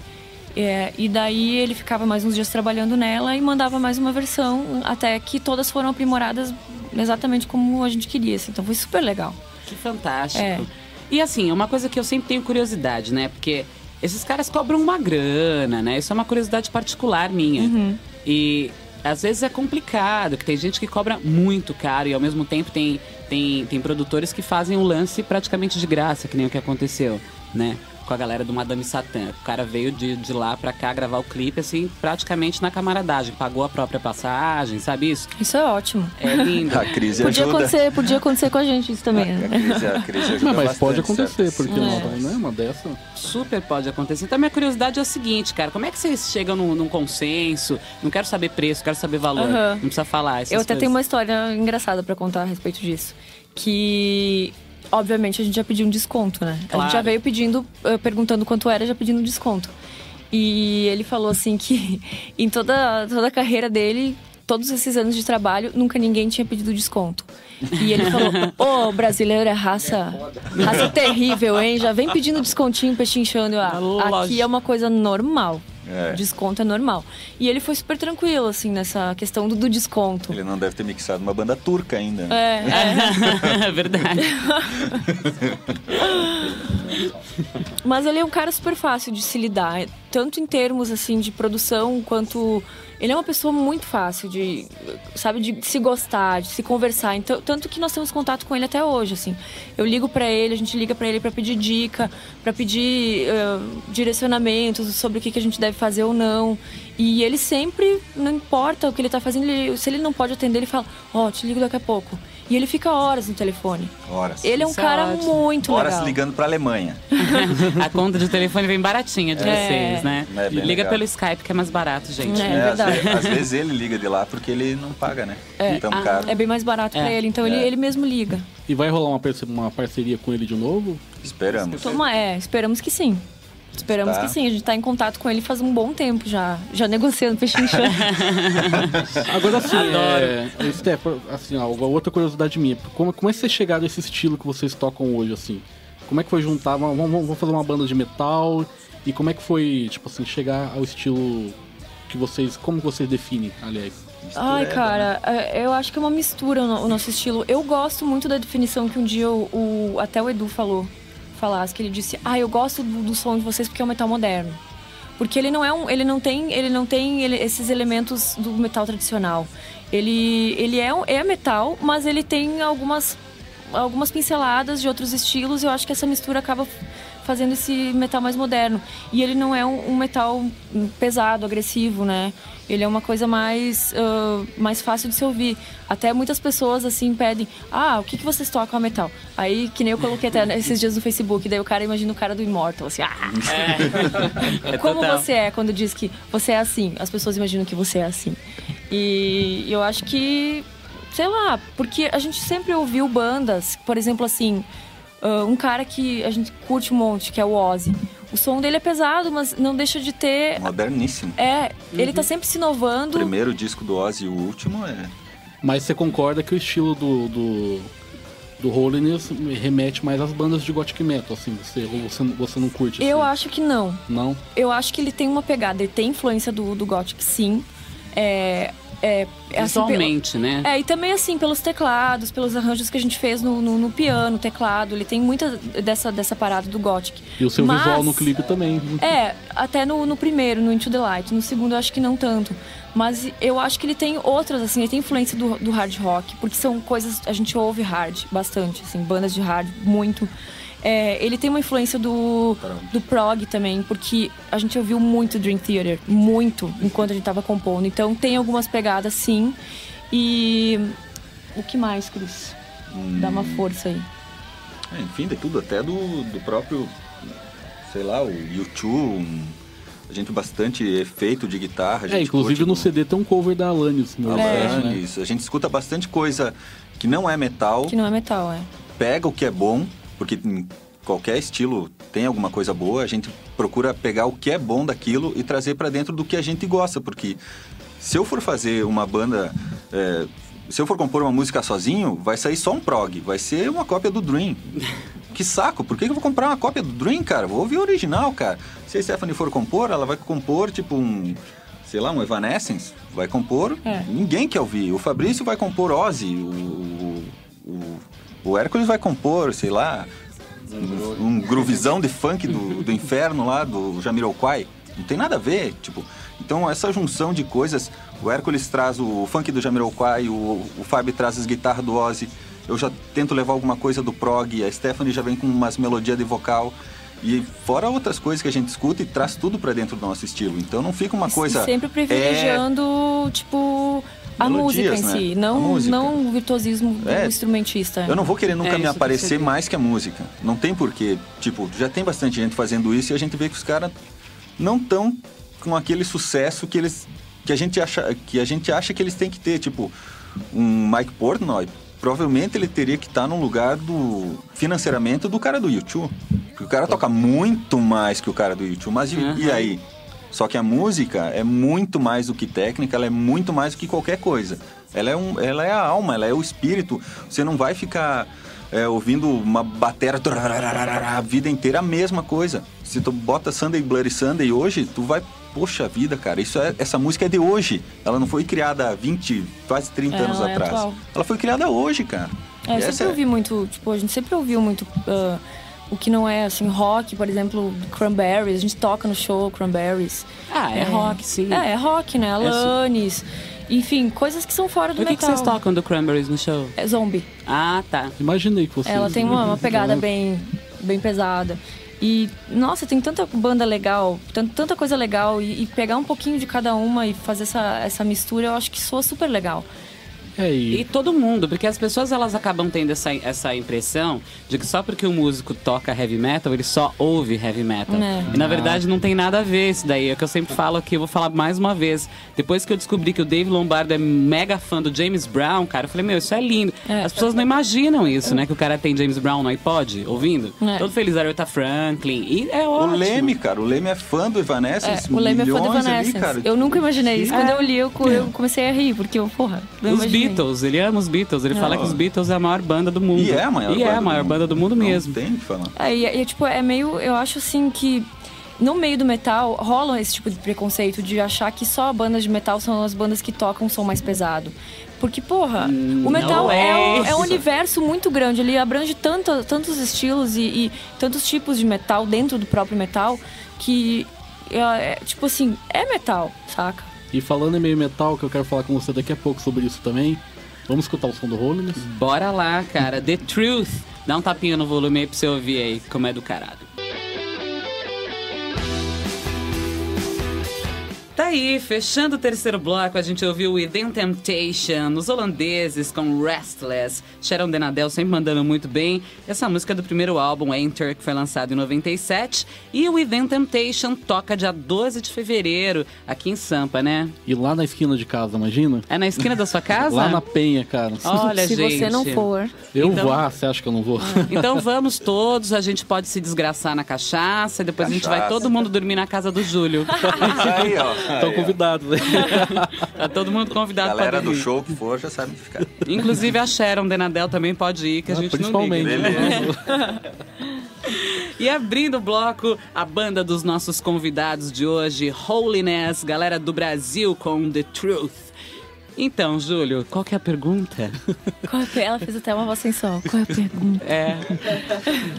Speaker 3: É, e daí ele ficava mais uns dias trabalhando nela e mandava mais uma versão, até que todas foram aprimoradas exatamente como a gente queria. assim. Então foi super legal.
Speaker 1: Que fantástico.
Speaker 3: É.
Speaker 1: E assim, uma coisa que eu sempre tenho curiosidade, né? Porque esses caras cobram uma grana, né? Isso é uma curiosidade particular minha.
Speaker 3: Uhum.
Speaker 1: E às vezes é complicado, que tem gente que cobra muito caro e ao mesmo tempo tem, tem, tem produtores que fazem o lance praticamente de graça, que nem o que aconteceu, né? Com a galera do Madame Satã. O cara veio de, de lá pra cá gravar o clipe, assim, praticamente na camaradagem. Pagou a própria passagem, sabe isso?
Speaker 3: Isso é ótimo.
Speaker 1: É lindo. [laughs]
Speaker 4: A crise
Speaker 3: Podia
Speaker 4: ajuda.
Speaker 3: acontecer, podia acontecer com a gente isso também.
Speaker 4: A
Speaker 3: né?
Speaker 4: crise, a crise ajuda
Speaker 2: Não, mas
Speaker 4: bastante,
Speaker 2: pode acontecer,
Speaker 4: certo?
Speaker 2: porque
Speaker 3: É.
Speaker 2: não é uma dessa.
Speaker 1: Super pode acontecer. Então, minha curiosidade é o seguinte, cara: como é que vocês chegam num, num consenso? Não quero saber preço, quero saber valor.
Speaker 3: Aham.
Speaker 1: Não precisa falar. essas
Speaker 3: Eu até
Speaker 1: coisas.
Speaker 3: tenho uma história engraçada pra contar a respeito disso. Que, obviamente, a gente já pediu um desconto, né? A
Speaker 1: Claro.
Speaker 3: gente já veio pedindo, eh, perguntando quanto era, já pedindo um desconto. E ele falou assim que [laughs] em toda, toda a carreira dele, todos esses anos de trabalho, nunca ninguém tinha pedido desconto. E ele falou: Ô, brasileiro é raça, raça terrível, hein? Já vem pedindo descontinho, pechinchando. Ah,
Speaker 1: Lógico.
Speaker 3: aqui é uma coisa normal.
Speaker 4: É.
Speaker 3: Desconto é normal. E ele foi super tranquilo, assim, nessa questão do, do desconto.
Speaker 4: Ele não deve ter mixado uma banda turca ainda.
Speaker 3: É, é. [laughs]
Speaker 1: é verdade. [laughs]
Speaker 3: Mas ele é um cara super fácil de se lidar, tanto em termos assim de produção quanto ele é uma pessoa muito fácil de, sabe, de se gostar, de se conversar. Então, tanto que nós temos contato com ele até hoje, assim. Eu ligo para ele, a gente liga para ele para pedir dica, para pedir uh, direcionamentos sobre o que, que a gente deve fazer ou não. E ele sempre, não importa o que ele tá fazendo, ele, se ele não pode atender, ele fala: "Ó, oh, te ligo daqui a pouco". E ele fica horas no telefone.
Speaker 4: Horas.
Speaker 3: Ele é um
Speaker 1: Isso é
Speaker 3: cara
Speaker 1: ótimo.
Speaker 3: muito
Speaker 4: Horas
Speaker 3: legal.
Speaker 4: ligando pra Alemanha. [laughs]
Speaker 1: A conta de telefone vem baratinha de
Speaker 3: É.
Speaker 1: vocês, né?
Speaker 4: É
Speaker 1: Liga
Speaker 4: legal.
Speaker 1: pelo Skype que é mais barato, gente.
Speaker 3: É.
Speaker 4: às
Speaker 3: verdade.
Speaker 4: ve- Às, vezes ele liga de lá porque ele não paga, né?
Speaker 3: É.
Speaker 4: Tão
Speaker 1: Ah,
Speaker 4: caro.
Speaker 3: É bem mais barato
Speaker 1: É.
Speaker 3: pra ele, então ele,
Speaker 4: É.
Speaker 3: ele mesmo liga.
Speaker 2: E vai rolar uma, uma parceria com ele de novo?
Speaker 4: Esperamos.
Speaker 3: Toma, é, esperamos que sim. Esperamos
Speaker 4: Tá.
Speaker 3: que sim. A gente tá em contato com ele faz um bom tempo já. Já negociando peixinho [laughs] chão.
Speaker 2: Agora assim, é, Steph, assim, ó, outra curiosidade minha. Como, como é que vocês chegaram a esse estilo que vocês tocam hoje, assim? Como é que foi juntar, vamos, vamos fazer uma banda de metal, e como é que foi, tipo assim, chegar ao estilo que vocês, como vocês definem, aliás?
Speaker 3: Ai, cara, é, eu acho que é uma mistura o nosso estilo. Eu gosto muito da definição que um dia o, o- até o Edu falou, falasse, que ele disse, ah, eu gosto do, do som de vocês porque é um metal moderno. Porque ele não é um, ele não tem, ele não tem ele- esses elementos do metal tradicional. Ele, ele é, é metal, mas ele tem algumas, algumas pinceladas de outros estilos. E eu acho que essa mistura acaba fazendo esse metal mais moderno. E ele não é um, um metal pesado, agressivo, né? Ele é uma coisa mais, ah, mais fácil de se ouvir. Até muitas pessoas, assim, pedem... Ah, o que, que vocês tocam a metal? Aí, que nem eu coloquei até [laughs] esses dias no Facebook. Daí o cara imagina o cara do Immortal, assim... Ah, [laughs]
Speaker 1: É
Speaker 3: como
Speaker 1: total.
Speaker 3: você é quando diz que você é assim? As pessoas imaginam que você é assim. E eu acho que, sei lá, porque a gente sempre ouviu bandas, por exemplo, assim, ah, um cara que a gente curte um monte, que é o Ozzy. O som dele é pesado, mas não deixa de ter.
Speaker 4: Moderníssimo.
Speaker 3: É, ele tá sempre se
Speaker 4: O
Speaker 3: inovando.
Speaker 4: primeiro disco do Ozzy e o último é.
Speaker 2: Mas você concorda que o estilo do, do, do Holiness remete mais às bandas de gothic metal, assim, você, você, você não curte assim?
Speaker 3: Eu acho que não.
Speaker 2: Não?
Speaker 3: Eu acho que ele tem uma pegada, ele tem influência do, do Gothic, sim. É. É, é assim, pelo-
Speaker 1: Visualmente, né?
Speaker 3: É, e também assim, pelos teclados, pelos arranjos que a gente fez no, no, no piano, teclado, ele tem muita dessa, dessa parada do Gothic.
Speaker 2: E o seu
Speaker 3: Mas-
Speaker 2: visual no clipe também.
Speaker 3: É, até no, no primeiro, no Into the Light. No segundo eu acho que não tanto. Mas eu acho que ele tem outras, assim, ele tem influência do, do hard rock, porque são coisas. A gente ouve hard bastante, assim, bandas de hard, muito. É, ele tem uma influência do, do prog também, porque a gente ouviu muito Dream Theater, muito, enquanto a gente tava compondo. Então tem algumas pegadas, sim. E. O que mais, Cris? Dá uma força aí.
Speaker 4: é, enfim, de tudo, até do, do próprio, sei lá, o YouTube. um- a gente bastante efeito de guitarra. a
Speaker 2: É,
Speaker 4: gente
Speaker 2: inclusive
Speaker 4: curte
Speaker 2: no CD tem um cover da Alanis
Speaker 4: É,
Speaker 2: né?
Speaker 4: isso. A gente escuta bastante coisa que não é metal,
Speaker 3: Que não é metal, é.
Speaker 4: pega o que é bom, porque em qualquer estilo tem alguma coisa boa, a gente procura pegar o que é bom daquilo e trazer pra dentro do que a gente gosta, porque se eu for fazer uma banda, é, se eu for compor uma música sozinho, vai sair só um prog, vai ser uma cópia do Dream. [laughs] Que saco, por que que eu vou comprar uma cópia do Dream, cara? Vou ouvir o original, cara. Se a Stephanie for compor, ela vai compor tipo um, sei lá, um Evanescence, vai compor,
Speaker 3: É.
Speaker 4: ninguém quer ouvir. O Fabrício vai compor Ozzy, o, o, o, o Hércules vai compor, sei lá, um, um groovizão de funk do, do inferno lá, do Jamiroquai. Não tem nada a ver, tipo... Então, essa junção de coisas, o Hércules traz o funk do Jamiroquai, o, o Fábio traz as guitarras do Ozzy, eu já tento levar alguma coisa do prog, a Stephanie já vem com umas melodias de vocal, e fora outras coisas que a gente escuta e traz tudo pra dentro do nosso estilo. Então, não fica uma coisa...
Speaker 3: E sempre privilegiando, tipo, a música
Speaker 4: Melodias,
Speaker 3: em si,
Speaker 4: né? A
Speaker 3: não,
Speaker 4: música.
Speaker 3: não o virtuosismo do
Speaker 4: É.
Speaker 3: instrumentista.
Speaker 4: Eu não vou querer nunca
Speaker 1: É,
Speaker 4: me aparecer mais que a música. Não tem porquê. Tipo, já tem bastante gente fazendo isso e a gente vê que os caras não estão com aquele sucesso que eles que a gente acha que a gente acha que eles têm que ter, tipo, um Mike Portnoy, provavelmente ele teria que estar num lugar do financeiramente do cara do YouTube. Porque o cara toca muito mais que o cara do YouTube, mas
Speaker 1: Uhum.
Speaker 4: e aí? Só que a música é muito mais do que técnica, ela é muito mais do que qualquer coisa. Ela é, um, ela é a alma, ela é o espírito. Você não vai ficar é, ouvindo uma batera a vida inteira a mesma coisa. Se tu bota Sunday Bloody Sunday hoje, tu vai, poxa vida, cara, isso é, essa música é de hoje. Ela não foi criada há 20, quase 30
Speaker 3: É,
Speaker 4: anos
Speaker 3: é
Speaker 4: atrás.
Speaker 3: ela
Speaker 4: Ela foi criada hoje, cara.
Speaker 3: É, eu sempre ouvi muito, tipo, a gente sempre ouviu muito. ah, o que não é, assim, rock, por exemplo, Cranberries. A gente toca no show Cranberries.
Speaker 1: Ah, é, rock, sim.
Speaker 3: É, é rock, né? Alanis. Enfim, coisas que são fora do
Speaker 1: O que, que
Speaker 3: metal.
Speaker 1: vocês tocam do Cranberries no show?
Speaker 3: É zombie.
Speaker 1: Ah, tá.
Speaker 2: Imaginei que vocês...
Speaker 3: Ela tem uma, uma pegada
Speaker 2: Né?
Speaker 3: bem, bem pesada. E, nossa, tem tanta banda legal, tan- tanta coisa legal. E, e pegar um pouquinho de cada uma e fazer essa, essa mistura, eu acho que soa super legal.
Speaker 2: É, e...
Speaker 1: E todo mundo, porque as pessoas elas acabam tendo essa, essa impressão de que só porque o músico toca heavy metal, ele só ouve heavy metal.
Speaker 3: É.
Speaker 1: E na verdade não tem nada a ver isso daí. É o que eu sempre falo aqui, eu vou falar mais uma vez. Depois que eu descobri que o Dave Lombardo é mega fã do James Brown, cara, eu falei, meu, isso é lindo.
Speaker 3: É.
Speaker 1: As pessoas não imaginam isso, né? Que o cara tem James Brown no iPod, ouvindo.
Speaker 3: É.
Speaker 1: Todo feliz, Aretha Franklin. E é
Speaker 4: O
Speaker 1: ótimo.
Speaker 4: Leme, cara, o Leme é fã do Evanescence.
Speaker 3: É, o Leme é fã do
Speaker 4: ali,
Speaker 3: Evanescence.
Speaker 4: cara.
Speaker 3: eu nunca imaginei isso.
Speaker 1: É.
Speaker 3: Quando eu li, eu, co- eu comecei a rir, porque eu, porra, não
Speaker 1: Os
Speaker 3: imaginei.
Speaker 1: Beatles, ele ama os Beatles. Ele fala que os Beatles é a maior banda do mundo.
Speaker 4: E é a maior
Speaker 1: E é
Speaker 4: banda
Speaker 1: a
Speaker 4: do
Speaker 1: maior
Speaker 4: mundo.
Speaker 1: banda do mundo
Speaker 4: Não
Speaker 1: mesmo.
Speaker 4: tem o que falar.
Speaker 3: É, e, e, tipo, é meio. Eu acho assim que. No meio do metal, rola esse tipo de preconceito de achar que só bandas de metal são as bandas que tocam som mais pesado. Porque, porra, o metal é,
Speaker 1: é
Speaker 3: um, é um universo muito grande. Ele abrange tanto, tantos estilos e, e tantos tipos de metal dentro do próprio metal que, é, é, tipo assim, é metal, saca?
Speaker 2: E falando em meio metal, que eu quero falar com você daqui a pouco sobre isso também. Vamos escutar o som do Holiness?
Speaker 1: Bora lá, cara. The Truth. Dá um tapinha no volume aí pra você ouvir aí como é do caralho. Tá aí, fechando o terceiro bloco, a gente ouviu Within Temptation, os holandeses com Restless, Sharon Denadel sempre mandando muito bem. Essa música é do primeiro álbum, Enter, que foi lançado em 97. E o Within Temptation toca dia 12 de fevereiro, aqui em Sampa, né?
Speaker 2: E lá na esquina de casa, imagina?
Speaker 1: É na esquina da sua [laughs] casa?
Speaker 2: Lá na Penha, cara.
Speaker 1: Olha,
Speaker 3: Se
Speaker 1: gente.
Speaker 3: você não for.
Speaker 2: Eu
Speaker 1: então-
Speaker 2: vou, ah, você acha que eu não vou? [laughs]
Speaker 1: Então vamos todos, a gente pode se desgraçar na cachaça, e depois a gente vai
Speaker 4: Cachaça.
Speaker 1: todo mundo dormir na casa do Júlio. [laughs]
Speaker 4: Aí, ó.
Speaker 2: Estão convidados, né? [laughs]
Speaker 1: tá todo mundo convidado
Speaker 4: Galera
Speaker 1: para
Speaker 4: do
Speaker 1: dormir.
Speaker 4: show que for já sabe ficar.
Speaker 1: Inclusive a Sharon Denadel também pode ir, que a
Speaker 2: Ah,
Speaker 1: gente não
Speaker 2: principalmente.
Speaker 1: liga. [laughs]
Speaker 4: Beleza.
Speaker 1: E abrindo o bloco, a banda dos nossos convidados de hoje, Holiness, galera do Brasil com The Truth. Então, Júlio, qual que é a pergunta? [laughs]
Speaker 3: Qual é a- Ela fez até uma voz sem som. Qual é a pergunta?
Speaker 1: É,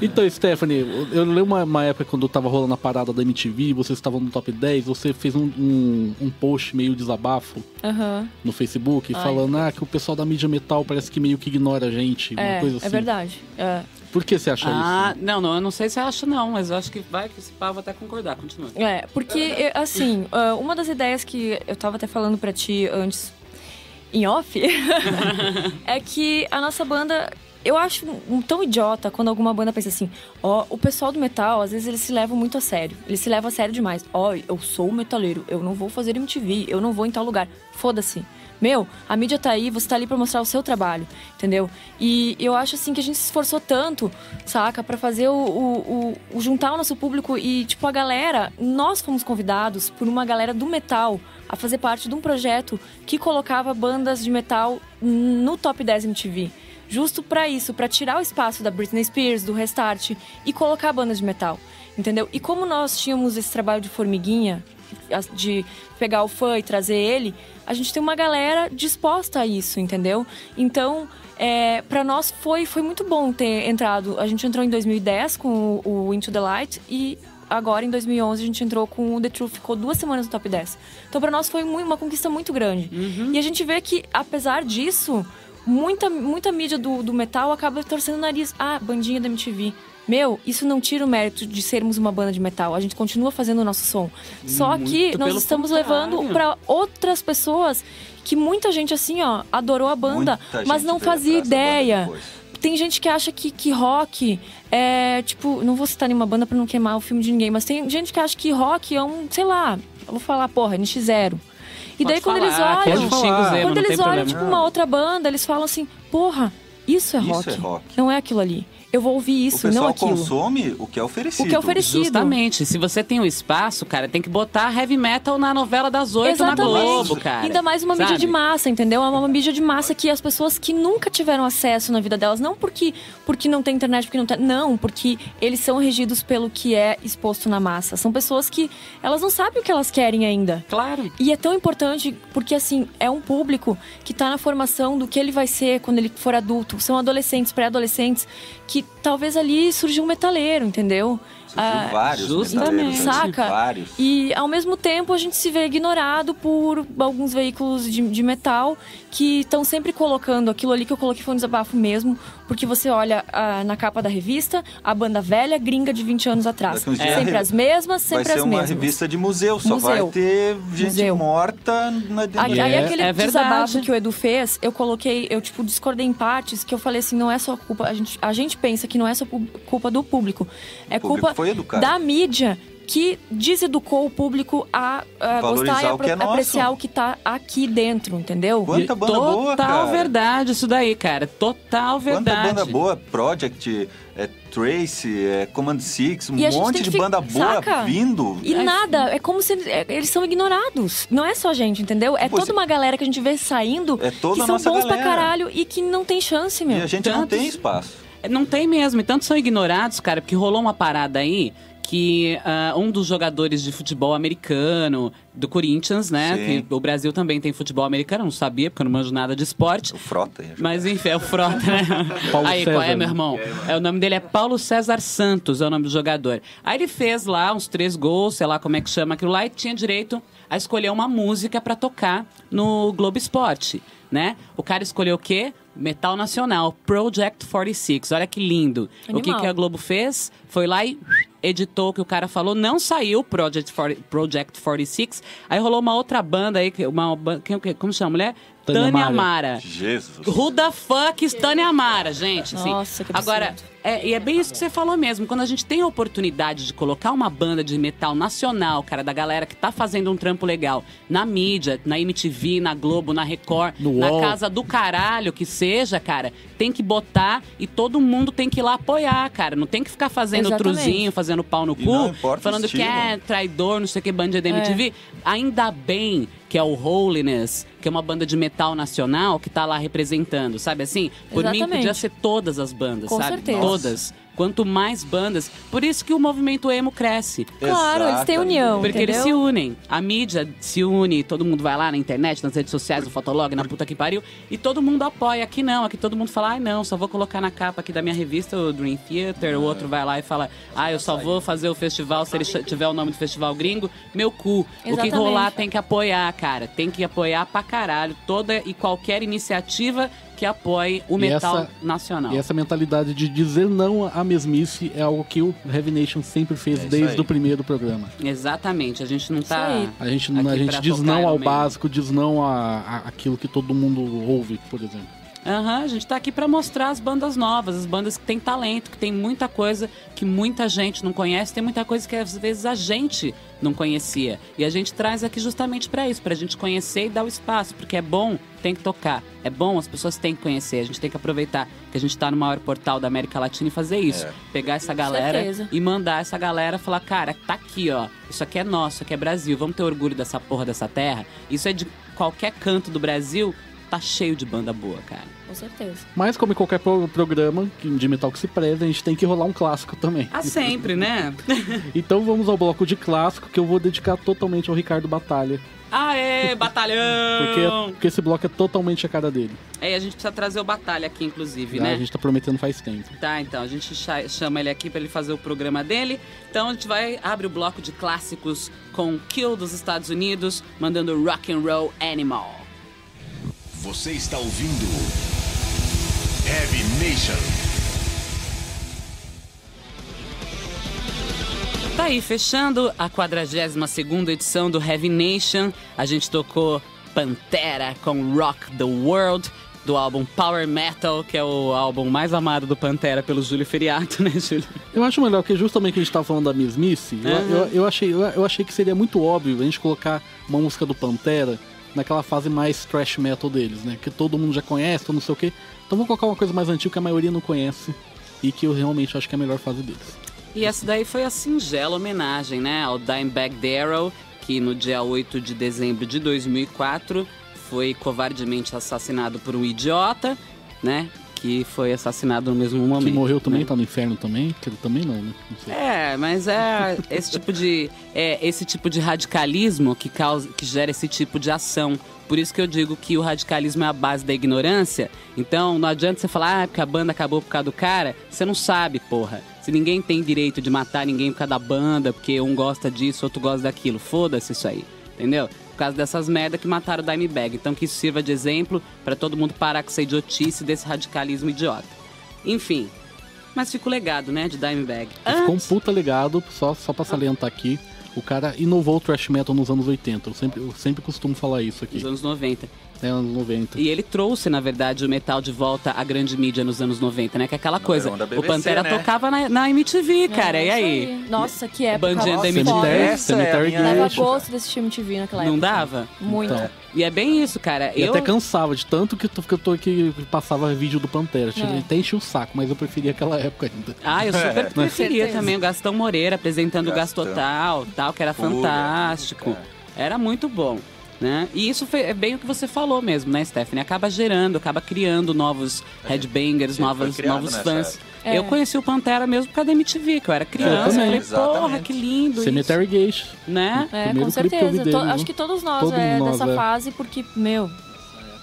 Speaker 2: Então, Stephanie, eu- eu lembro uma, uma época quando tava rolando a parada da MTV, vocês estavam no top 10, você fez um, um, um post meio desabafo
Speaker 3: Aham.
Speaker 2: no Facebook,
Speaker 3: Ai.
Speaker 2: falando ah, que o pessoal da mídia metal parece que meio que ignora a gente, uma
Speaker 3: É,
Speaker 2: coisa assim.
Speaker 3: é verdade. É.
Speaker 2: Por que você acha
Speaker 1: ah,
Speaker 2: isso?
Speaker 1: não, não, eu não sei se acha não, mas eu acho que vai que esse pá eu vou até concordar, continua.
Speaker 3: É, porque, eu- assim, ah, uma das ideias que eu tava até falando pra ti antes, em off, [laughs] é que a nossa banda. Eu acho tão idiota quando alguma banda pensa assim: ó, o pessoal do metal, às vezes eles se levam muito a sério. Eles se levam a sério demais. Ó, eu sou metaleiro, eu não vou fazer MTV, eu não vou em tal lugar. Foda-se. Meu, a mídia tá aí, você tá ali pra mostrar o seu trabalho, entendeu? E eu acho assim que a gente se esforçou tanto, saca, Pra fazer o, o- o- o juntar o nosso público e, tipo, a galera, nós fomos convidados por uma galera do metal a fazer parte de um projeto que colocava bandas de metal no top 10 MTV. Justo pra isso, pra tirar o espaço da Britney Spears, do Restart e colocar bandas de metal, entendeu? E como nós tínhamos esse trabalho de formiguinha, de pegar o fã e trazer ele, a gente tem uma galera disposta a isso, entendeu? Então, é, para nós foi, foi muito bom ter entrado. A gente entrou em 2010 com o, o Into the Light e agora em 2011 a gente entrou com o The Truth, ficou duas semanas no top 10. Então, para nós foi uma conquista muito grande. E a gente vê que, apesar disso, muita, muita mídia do, do metal acaba torcendo o nariz. Ah, bandinha da MTV. Meu, isso não tira o mérito de sermos uma banda de metal. A gente continua fazendo o nosso som. Só que
Speaker 1: Muito
Speaker 3: nós
Speaker 1: pelo
Speaker 3: estamos
Speaker 1: contrário.
Speaker 3: levando para outras pessoas que muita gente, assim, ó, adorou a banda,
Speaker 4: Muita
Speaker 3: mas não fazia ideia. Tem gente que acha que, que rock é, tipo, não vou citar nenhuma banda pra não queimar o filme de ninguém, mas tem gente que acha que rock é um, sei lá, eu vou falar, porra, NX0. E daí
Speaker 1: Pode
Speaker 3: quando eles
Speaker 1: falar, que a
Speaker 3: olham, quando eles olham,
Speaker 1: problema.
Speaker 3: tipo, uma outra banda, eles falam assim, porra, isso é
Speaker 4: Isso
Speaker 3: rock.
Speaker 4: é rock.
Speaker 3: Não é aquilo ali. Eu vou ouvir
Speaker 4: O
Speaker 3: isso,
Speaker 4: pessoal
Speaker 3: não aquilo.
Speaker 4: consome o que é oferecido.
Speaker 3: O que é oferecido.
Speaker 1: Justamente, se você tem um espaço, cara, tem que botar heavy metal na novela das oito na Globo, cara.
Speaker 3: Ainda mais uma mídia
Speaker 1: Sabe?
Speaker 3: de massa, entendeu? É uma mídia de massa que as pessoas que nunca tiveram acesso na vida delas, não porque, porque não tem internet, porque não tem. Não, porque eles são regidos pelo que é exposto na massa. São pessoas que elas não sabem o que elas querem ainda.
Speaker 1: Claro.
Speaker 3: E é tão importante porque, assim, é um público que tá na formação do que ele vai ser quando ele for adulto. São adolescentes, pré-adolescentes, que talvez ali surgiu um metaleiro, entendeu?
Speaker 4: Surgiu ah, vários
Speaker 1: justamente.
Speaker 3: Saca?
Speaker 4: Vários.
Speaker 3: E ao mesmo tempo a gente se vê ignorado por alguns veículos de, de metal que estão sempre colocando aquilo ali que eu coloquei foi um desabafo mesmo, porque você olha ah, na capa da revista, a banda velha gringa de 20 anos atrás. É. Sempre as mesmas, sempre
Speaker 4: as
Speaker 3: mesmas. Vai
Speaker 4: ser uma revista de museu, só museu. vai ter gente museu. morta na
Speaker 3: Aí, aí aquele é desabafo que o Edu fez, eu coloquei, eu tipo discordei em partes que eu falei assim, não é só culpa, a gente, a gente pensa que não é só culpa do público, é culpa da mídia que deseducou o público a, a gostar e a, o é apreciar o que tá aqui dentro, entendeu?
Speaker 4: Quanta banda
Speaker 1: Total
Speaker 4: boa, cara.
Speaker 1: Total verdade isso daí, cara. Total verdade.
Speaker 4: Quanta banda boa, Project, é, Tracy, é, Command Six, um monte de banda boa saca? vindo.
Speaker 3: E é, nada, é como se é, eles são ignorados. Não é só gente, entendeu? É Pô, toda uma galera que a gente vê saindo
Speaker 4: é toda
Speaker 3: que são bons
Speaker 4: galera.
Speaker 3: pra caralho e que não tem chance, meu.
Speaker 4: E a gente Tantos... não tem espaço.
Speaker 1: Não tem mesmo, e tanto são ignorados, cara, porque rolou uma parada aí que uh, um dos jogadores de futebol americano do Corinthians, né? o Brasil também tem futebol americano, não sabia, porque eu não manjo nada de esporte.
Speaker 4: O Frota.
Speaker 1: Mas enfim, é o Frota, né? [laughs]
Speaker 2: Paulo
Speaker 1: Aí,
Speaker 2: César,
Speaker 1: qual é, meu irmão? É, o nome dele é Paulo César Santos, é o nome do jogador. Aí ele fez lá uns três gols, sei lá como é que chama aquilo lá, e tinha direito a escolher uma música para tocar no Globo Esporte, né? O cara escolheu o quê? Metal Nacional, Project 46. Olha que lindo. Animal. O que, que a Globo fez? Foi lá e editou o que o cara falou, não saiu Project, 40, Project 46. Aí rolou uma outra banda aí, uma, como chama a mulher? Tânia, Tânia Amara.
Speaker 4: Jesus.
Speaker 1: Who the fuck is Tânia Amara, gente?
Speaker 3: Assim. Nossa, que
Speaker 1: Agora, é, e é bem isso que você falou mesmo. Quando a gente tem a oportunidade de colocar uma banda de metal nacional, cara, da galera que tá fazendo um trampo legal na mídia, na MTV, na Globo, na Record,
Speaker 2: no
Speaker 1: na
Speaker 2: UOL.
Speaker 1: casa do caralho que seja, cara, tem que botar e todo mundo tem que ir lá apoiar, cara. Não tem que ficar fazendo Exatamente. truzinho, fazendo pau no cu, falando que é traidor, não sei o que, banda da MTV. É. Ainda bem que é o Holiness, que é uma banda de metal nacional que tá lá representando, sabe assim? Por
Speaker 3: Exatamente.
Speaker 1: mim podia ser todas as bandas,
Speaker 3: Com
Speaker 1: sabe?
Speaker 3: Certeza.
Speaker 1: Todas. Quanto mais bandas. Por isso que o movimento emo cresce.
Speaker 3: Claro, eles têm união.
Speaker 1: Porque
Speaker 3: entendeu?
Speaker 1: eles se unem. A mídia se une, todo mundo vai lá na internet, nas redes sociais, no Fotolog, na puta que pariu. E todo mundo apoia. Aqui não, aqui todo mundo fala, ai não, só vou colocar na capa aqui da minha revista o Dream Theater. O outro vai lá e fala, ah, eu só vou fazer o festival se ele tiver o nome do festival gringo. Meu cu.
Speaker 3: Exatamente.
Speaker 1: O que rolar tem que apoiar, cara. Tem que apoiar pra caralho toda e qualquer iniciativa que apoie o metal
Speaker 2: essa,
Speaker 1: nacional.
Speaker 2: E essa mentalidade de dizer não à mesmice é algo que o Heavy Nation sempre fez é desde o primeiro programa.
Speaker 1: Exatamente, a gente não tá.
Speaker 2: A gente, a gente diz não ao básico, diz não a, a, aquilo que todo mundo ouve, por exemplo.
Speaker 1: Aham, uhum, a gente tá aqui para mostrar as bandas novas, as bandas que têm talento, que tem muita coisa que muita gente não conhece, tem muita coisa que às vezes a gente não conhecia. E a gente traz aqui justamente para isso, pra gente conhecer e dar o espaço, porque é bom, tem que tocar. É bom, as pessoas têm que conhecer, a gente tem que aproveitar que a gente tá no maior portal da América Latina e fazer isso. É. Pegar essa galera
Speaker 3: certeza.
Speaker 1: e mandar essa galera falar, cara, tá aqui, ó. Isso aqui é nosso, isso aqui é Brasil, vamos ter orgulho dessa porra dessa terra. Isso é de qualquer canto do Brasil, tá cheio de banda boa, cara.
Speaker 3: Com certeza.
Speaker 2: Mas, como em qualquer programa de metal que se preze, a gente tem que rolar um clássico também.
Speaker 1: Ah, sempre, né? [laughs]
Speaker 2: então vamos ao bloco de clássico que eu vou dedicar totalmente ao Ricardo Batalha.
Speaker 1: Aê, batalhão!
Speaker 2: porque, porque esse bloco é totalmente a cara dele.
Speaker 1: É, e a gente precisa trazer o Batalha aqui, inclusive,
Speaker 2: ah,
Speaker 1: né?
Speaker 2: A gente tá prometendo faz tempo.
Speaker 1: Tá, então, a gente chama ele aqui para ele fazer o programa dele. Então a gente vai abrir o bloco de clássicos com Kill dos Estados Unidos, mandando Rock and Roll Animal.
Speaker 6: Você está ouvindo Heavy Nation.
Speaker 1: Tá aí, fechando a 42ª edição do Heavy Nation. A gente tocou Pantera com Rock the World do álbum Power Metal, que é o álbum mais amado do Pantera pelo Júlio Feriato, [laughs] né, Júlio?
Speaker 2: Eu acho melhor, porque justamente que a gente tava falando da mesmice, uhum. eu, eu, eu, achei, eu, eu achei que seria muito óbvio a gente colocar uma música do Pantera naquela fase mais thrash metal deles, né? Que todo mundo já conhece, todo não sei o quê. Então vou colocar uma coisa mais antiga que a maioria não conhece e que eu realmente acho que é a melhor fase deles.
Speaker 1: E essa daí foi a singela homenagem, né, ao Dimebag Darrell, que no dia 8 de dezembro de 2004 foi covardemente assassinado por um idiota, né? Que foi assassinado no mesmo momento.
Speaker 2: Que morreu também,
Speaker 1: né?
Speaker 2: tá no inferno também? Que também não, né? Não.
Speaker 1: É, mas é esse tipo de é esse tipo de radicalismo que causa que gera esse tipo de ação. Por isso que eu digo que o radicalismo é a base da ignorância. Então não adianta você falar, ah, porque a banda acabou por causa do cara. Você não sabe, porra. Se ninguém tem direito de matar ninguém por causa da banda, porque um gosta disso, outro gosta daquilo. Foda-se isso aí. Entendeu? Por causa dessas merda que mataram o Dimebag. Então que isso sirva de exemplo para todo mundo parar com essa idiotice desse radicalismo idiota. Enfim. Mas fica o legado, né, de Dimebag.
Speaker 2: Ficou um puta legado, só, só pra salientar aqui. O cara inovou o thrash metal nos anos 80. Eu sempre, eu sempre costumo falar isso aqui.
Speaker 1: Nos anos 90.
Speaker 2: É, anos 90.
Speaker 1: E ele trouxe, na verdade, o metal de volta à grande mídia nos anos 90, né? Que é aquela coisa.
Speaker 4: onda
Speaker 1: o
Speaker 4: BBC,
Speaker 1: Pantera
Speaker 4: né?
Speaker 1: tocava na, na MTV, cara.
Speaker 3: É,
Speaker 1: e
Speaker 3: isso
Speaker 1: aí?
Speaker 3: Nossa, que época.
Speaker 1: Bandinha da. MTV.
Speaker 2: Cemitério,
Speaker 4: Essa é minha-
Speaker 3: Dava gosto desse time TV naquela
Speaker 1: Não
Speaker 3: época.
Speaker 1: dava?
Speaker 3: Muito.
Speaker 2: Então.
Speaker 1: E é bem isso, cara.
Speaker 2: E
Speaker 1: eu
Speaker 2: até cansava de tanto que, que eu tô aqui passava vídeo do Pantera.
Speaker 3: É.
Speaker 2: Até enchi o saco, mas eu preferia aquela época ainda.
Speaker 1: Ah, eu super
Speaker 3: Com
Speaker 1: preferia
Speaker 3: certeza.
Speaker 1: também o Gastão Moreira apresentando o
Speaker 4: Gastão.
Speaker 1: Gastotal, tal, que era
Speaker 4: Fuga,
Speaker 1: fantástico.
Speaker 4: cara.
Speaker 1: Era muito bom. Né? E isso foi, é bem o que você falou mesmo, né, Stephanie? Acaba gerando, acaba criando novos headbangers,
Speaker 4: Sim, foi
Speaker 1: novos, novos fãs.
Speaker 3: É.
Speaker 1: Eu conheci o Pantera mesmo por causa da MTV, que eu era criança.
Speaker 2: também.
Speaker 1: falei, porra, que lindo
Speaker 2: Cemetery Gate.
Speaker 1: isso, né?
Speaker 3: É, com
Speaker 2: que eu
Speaker 3: certeza.
Speaker 2: dele, viu?
Speaker 3: acho que todos nós
Speaker 2: Todos
Speaker 3: é
Speaker 2: nós,
Speaker 3: dessa
Speaker 2: é.
Speaker 3: fase, porque, meu,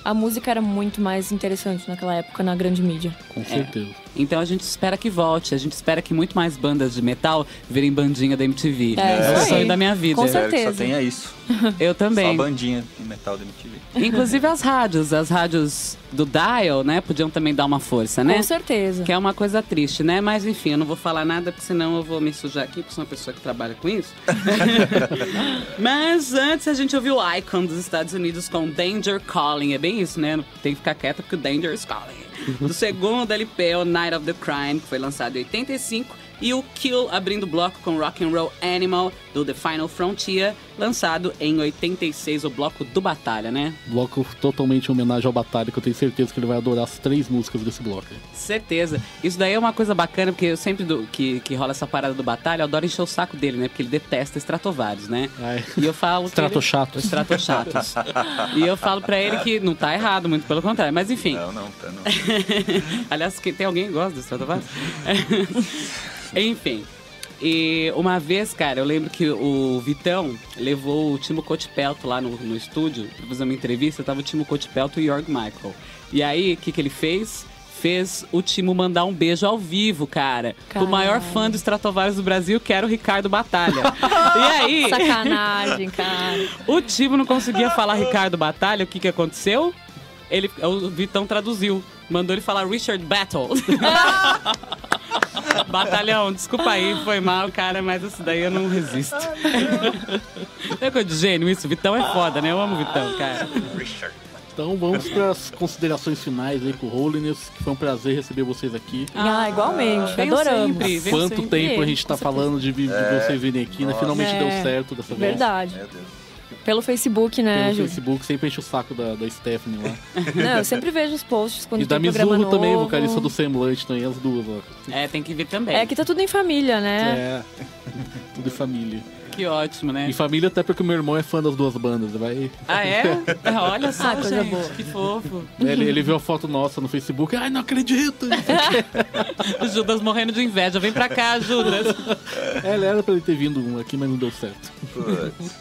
Speaker 3: a música era muito mais interessante naquela época na grande mídia.
Speaker 2: Com certeza.
Speaker 1: Então a gente espera que volte, a gente espera que muito mais bandas de metal virem bandinha da MTV.
Speaker 3: É,
Speaker 1: o
Speaker 3: isso
Speaker 1: sonho
Speaker 3: aí.
Speaker 1: da minha vida.
Speaker 3: Com
Speaker 4: que
Speaker 3: certeza.
Speaker 4: só tenha isso. [laughs]
Speaker 1: Eu também.
Speaker 4: Só bandinha de metal da MTV.
Speaker 1: Inclusive as rádios, as rádios do Dial, né, podiam também dar uma força, né?
Speaker 3: Com certeza.
Speaker 1: Que é uma coisa triste, né? Mas enfim, eu não vou falar nada, porque senão eu vou me sujar aqui, porque sou uma pessoa que trabalha com isso. [laughs] [laughs] Mas antes a gente ouviu o Icon dos Estados Unidos com Danger Calling. É bem isso, né? Tem que ficar quieta porque o Danger is Calling. Do segundo LP, o Night of the Crime, que foi lançado em 85. E o Kill abrindo o bloco com Rock and Roll Animal, do The Final Frontier, lançado em 86, o bloco do Batalha, né?
Speaker 2: Bloco totalmente em homenagem ao Batalha, que eu tenho certeza que ele vai adorar as três músicas desse bloco.
Speaker 1: Certeza. Isso daí é uma coisa bacana, porque eu sempre do- que, que rola essa parada do Batalha, eu adoro encher o saco dele, né? Porque ele detesta Stratovarius, né?
Speaker 2: Ai.
Speaker 1: E eu falo.
Speaker 2: Stratochatos.
Speaker 1: ele- Stratochatos. e eu falo pra ele que não tá errado, muito pelo contrário. Mas enfim.
Speaker 4: Não, não, tá não. [laughs]
Speaker 1: Aliás, que- tem alguém que gosta do Stratovarius? [laughs] Enfim. E uma vez, cara, eu lembro que o Vitão levou o Timo Cotipelto lá no, no estúdio pra fazer uma entrevista. Tava o Timo Cotipelto e o Jorg Michael. E aí, o que, que ele fez? Fez o Timo mandar um beijo ao vivo, cara. O
Speaker 3: Caralho.
Speaker 1: maior fã do Stratovarius do Brasil, que era o Ricardo Batalha. e aí, [laughs]
Speaker 3: Sacanagem, cara.
Speaker 1: o Timo não conseguia falar Ricardo Batalha. O que, que aconteceu? Ele, o Vitão traduziu. Mandou ele falar Richard Battle. [laughs] [laughs] Batalhão, desculpa aí, foi mal, cara, mas isso daí eu não resisto. é coisa de gênio isso, Vitão é foda, né? Eu amo o Vitão, cara.
Speaker 2: Então vamos para as considerações finais aí com o Holiness, que foi um prazer receber vocês aqui.
Speaker 3: Ah, igualmente.
Speaker 1: venho
Speaker 3: Adoramos.
Speaker 1: sempre,
Speaker 2: Quanto
Speaker 1: sempre.
Speaker 2: tempo a gente tá
Speaker 3: certeza.
Speaker 2: falando de, de vocês virem aqui, né? Finalmente
Speaker 3: É,
Speaker 2: deu certo dessa vez.
Speaker 3: Verdade.
Speaker 4: Meu Deus.
Speaker 3: Pelo Facebook, né,
Speaker 2: Pelo
Speaker 3: Ju?
Speaker 2: Facebook, sempre enche o saco da, da Stephanie lá. [laughs]
Speaker 3: Não, eu sempre vejo os posts quando
Speaker 2: E da
Speaker 3: tem programa
Speaker 2: Mizuho também,
Speaker 3: novo.
Speaker 2: vocalista do Semblante também, as duas, ó.
Speaker 1: É, tem que vir também.
Speaker 3: É que tá tudo em família, né?
Speaker 2: É. Tudo em família.
Speaker 1: Que ótimo, né?
Speaker 2: Em família até porque meu irmão é fã das duas bandas. Vai...
Speaker 1: Ah, é? [laughs] Olha só,
Speaker 3: Ah, coisa
Speaker 1: gente,
Speaker 3: boa.
Speaker 1: que fofo.
Speaker 2: Ele, ele viu a foto nossa no Facebook. Ai, não acredito! [laughs]
Speaker 1: O Judas morrendo de inveja. Vem pra cá, Judas.
Speaker 2: é, era pra ele ter vindo um aqui, mas não deu certo.
Speaker 4: Putz.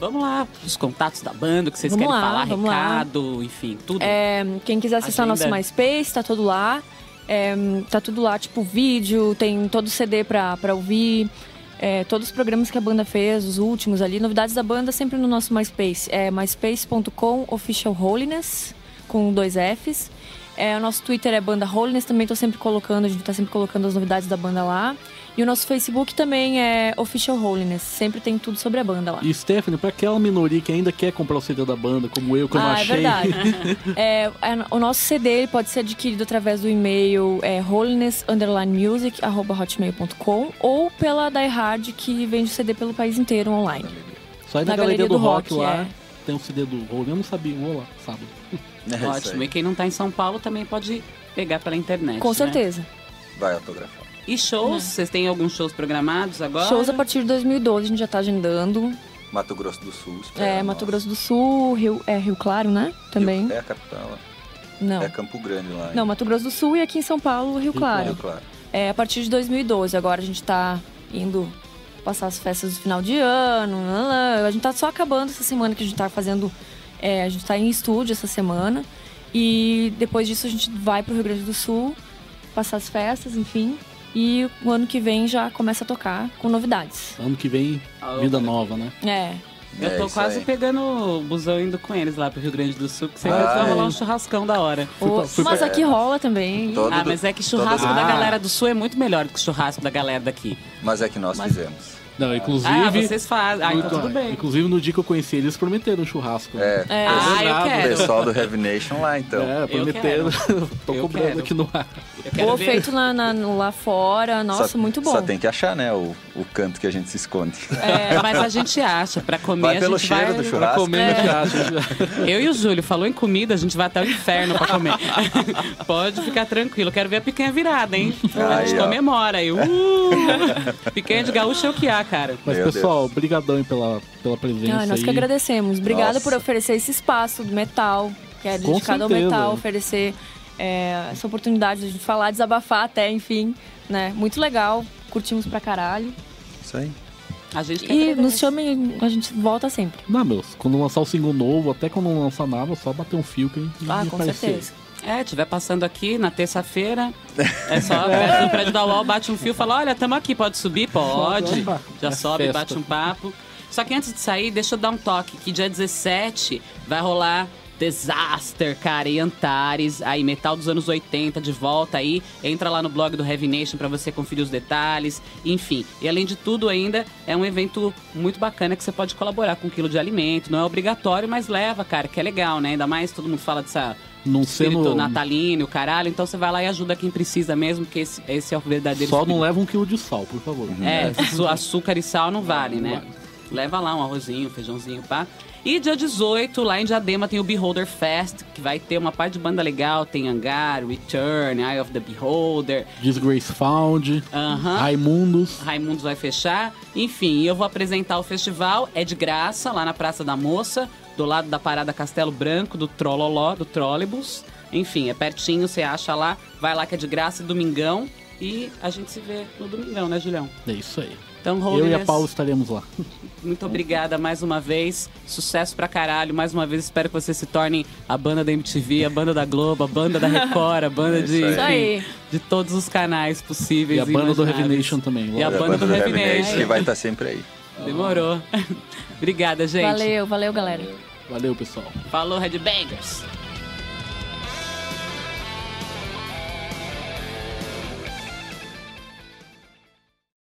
Speaker 1: Vamos lá, os contatos da banda, o que vocês
Speaker 3: Vamos
Speaker 1: querem
Speaker 3: lá,
Speaker 1: falar,
Speaker 3: vamos lá.
Speaker 1: recado, enfim, tudo.
Speaker 3: É, quem quiser acessar
Speaker 1: Agenda.
Speaker 3: nosso MySpace, tá tudo lá. É, tá tudo lá, tipo, vídeo, tem todo o CD pra, pra ouvir. é, todos os programas que a banda fez, os últimos ali. Novidades da banda sempre no nosso MySpace. É myspace.com official holiness, com dois Fs. É, o nosso Twitter é banda holiness, também tô sempre colocando, a gente tá sempre colocando as novidades da banda lá. E o nosso Facebook também é official holiness, sempre tem tudo sobre a banda lá.
Speaker 2: E Stephanie, pra aquela minoria que ainda quer comprar o CD da banda, como eu, que eu não
Speaker 3: ah,
Speaker 2: achei.
Speaker 3: é verdade. [laughs] É, é, o nosso CD ele pode ser adquirido através do e-mail é, holiness_music@hotmail.com ou pela Die Hard que vende o CD pelo país inteiro online.
Speaker 2: Só aí na,
Speaker 3: Na
Speaker 2: Galeria,
Speaker 3: Galeria
Speaker 2: do,
Speaker 3: do
Speaker 2: Rock,
Speaker 3: Rock,
Speaker 2: lá
Speaker 3: é.
Speaker 2: tem um CD do Rolling. Eu não sabia, vou lá, sábado. [laughs]
Speaker 4: É
Speaker 1: Ótimo. E quem não tá em São Paulo também pode pegar pela internet.
Speaker 3: Com
Speaker 1: né?
Speaker 3: certeza.
Speaker 4: Vai autografar.
Speaker 1: E shows? Vocês têm alguns shows programados agora?
Speaker 3: Shows a partir de 2012 a gente já tá agendando.
Speaker 4: Mato Grosso do Sul.
Speaker 3: É, Mato
Speaker 4: nós.
Speaker 3: Grosso do Sul, Rio, é, Rio Claro, né? Também.
Speaker 4: Rio- É a capital. ó.
Speaker 3: Não.
Speaker 4: É Campo Grande lá.
Speaker 3: Não, Mato Grosso do Sul e aqui em São Paulo, Rio Claro.
Speaker 4: Rio Claro.
Speaker 3: É, a partir de 2012. Agora a gente tá indo passar as festas do final de ano. A gente tá só acabando essa semana que a gente tá fazendo. É, a gente tá em estúdio essa semana. E depois disso a gente vai pro Rio Grande do Sul, passar as festas, enfim. E o ano que vem já começa a tocar com novidades.
Speaker 2: Ano que vem, vida nova, né?
Speaker 3: É.
Speaker 1: Eu
Speaker 4: É
Speaker 1: tô
Speaker 4: isso
Speaker 1: quase
Speaker 4: aí.
Speaker 1: pegando o busão indo com eles lá pro Rio Grande do Sul, que sempre
Speaker 4: Ah,
Speaker 1: vai
Speaker 4: é.
Speaker 1: rolar um churrascão da hora.
Speaker 3: O-
Speaker 2: fui
Speaker 3: mas aqui rola também.
Speaker 4: Todo
Speaker 1: Ah, mas é que churrasco da
Speaker 2: Ah.
Speaker 1: galera do Sul é muito melhor do que o churrasco da galera daqui.
Speaker 4: Mas é que nós
Speaker 3: Mas-
Speaker 4: fizemos.
Speaker 2: Não, inclusive.
Speaker 1: Ah, vocês fazem. Ah, então tudo bem.
Speaker 2: Inclusive, no dia que eu conheci eles, prometeram um churrasco.
Speaker 4: É,
Speaker 3: É.
Speaker 1: Ah, eu
Speaker 4: o
Speaker 1: quero.
Speaker 4: pessoal do Nation lá, então.
Speaker 2: É, prometeram. [laughs] Tô
Speaker 1: Eu
Speaker 2: cobrando
Speaker 1: quero.
Speaker 2: aqui no ar.
Speaker 1: Eu quero
Speaker 3: Ou
Speaker 1: ver.
Speaker 3: feito na, na- lá fora. Nossa,
Speaker 4: Só-
Speaker 3: muito bom.
Speaker 4: Só tem que achar, né, o, o canto que a gente se esconde.
Speaker 1: É, mas a gente acha. Pra comer,
Speaker 4: Vai
Speaker 1: a
Speaker 4: pelo
Speaker 1: gente
Speaker 4: cheiro
Speaker 1: vai...
Speaker 4: do
Speaker 2: Pra
Speaker 4: churrasco.
Speaker 2: comer
Speaker 3: É.
Speaker 2: teatro.
Speaker 1: Eu e o Júlio, falou em comida, a gente vai até o inferno pra comer. [laughs] Pode ficar tranquilo. Quero ver a picanha virada, hein? a gente
Speaker 4: ó.
Speaker 1: comemora. aí. Uh! Picanha de gaúcho é o que há, cara.
Speaker 2: Mas,
Speaker 4: Meu
Speaker 2: pessoal, brigadão aí pela, pela presença
Speaker 3: Ah, nós
Speaker 2: aí.
Speaker 3: que agradecemos. Obrigada
Speaker 4: Nossa.
Speaker 3: por oferecer esse espaço do metal, que é dedicado ao metal, oferecer é, essa oportunidade de falar, desabafar até, enfim, né? Muito legal, curtimos pra caralho.
Speaker 4: Isso aí.
Speaker 1: A gente
Speaker 3: E nos chamem, a gente volta sempre.
Speaker 2: Não, meus, quando lançar o single novo, até quando não lançar nada, só bater um fio que a gente
Speaker 3: Ah, com
Speaker 2: aparecer.
Speaker 3: certeza.
Speaker 1: É, tiver passando aqui na terça-feira, é só [laughs] perto do prédio da UOL, bate um fio e fala, olha, tamo aqui, pode subir? Pode. Já
Speaker 2: é
Speaker 1: sobe,
Speaker 2: festa.
Speaker 1: bate um papo. Só que antes de sair, deixa eu dar um toque, que dia 17 vai rolar Disaster, cara, e Antares, aí, metal dos anos 80, de volta aí. Entra lá no blog do Heavy Nation pra você conferir os detalhes, enfim. E além de tudo, ainda é um evento muito bacana que você pode colaborar com um quilo de alimento. Não é obrigatório, mas leva, cara, que é legal, né? Ainda mais todo mundo fala dessa
Speaker 2: Não
Speaker 1: espírito
Speaker 2: sendo.
Speaker 1: natalino, o caralho. Então você vai lá e ajuda quem precisa mesmo, porque esse, esse é o verdadeiro
Speaker 2: Só não
Speaker 1: espírito.
Speaker 2: leva um quilo de sal, por favor.
Speaker 1: É, açúcar e sal não vale, né? Leva lá um arrozinho, um feijãozinho, pá. E dia 18, lá em Diadema, tem o Beholder Fest, que vai ter uma parte de banda legal. Tem Hangar, Return, Eye of the Beholder.
Speaker 2: Disgrace Found,
Speaker 1: Aham.
Speaker 2: Raimundos.
Speaker 1: Raimundos vai fechar. Enfim, eu vou apresentar o festival. É de graça, lá na Praça da Moça, do lado da Parada Castelo Branco, do Trololó, do Trolebus. Enfim, é pertinho, você acha lá. Vai lá que é de graça, domingão. E a gente se vê no domingão, né, Julião?
Speaker 2: É isso aí.
Speaker 1: Então,
Speaker 2: Eu e a
Speaker 1: Holiness,
Speaker 2: Paula estaremos lá.
Speaker 1: muito obrigada mais uma vez. Sucesso pra caralho. Mais uma vez, espero que você se torne a banda da MTV, a banda da Globo, a banda da Record, a banda [laughs] de,
Speaker 3: Isso aí.
Speaker 1: enfim, de todos os canais possíveis.
Speaker 2: E a banda do Heavy
Speaker 1: imagináveis.
Speaker 2: Nation também.
Speaker 1: E a
Speaker 2: lógico.
Speaker 1: banda do Heavy Nation.
Speaker 4: que vai estar sempre aí.
Speaker 1: Demorou. [laughs] Obrigada, gente.
Speaker 3: Valeu, valeu, galera.
Speaker 2: Valeu, pessoal.
Speaker 1: Falou, Red Bangers.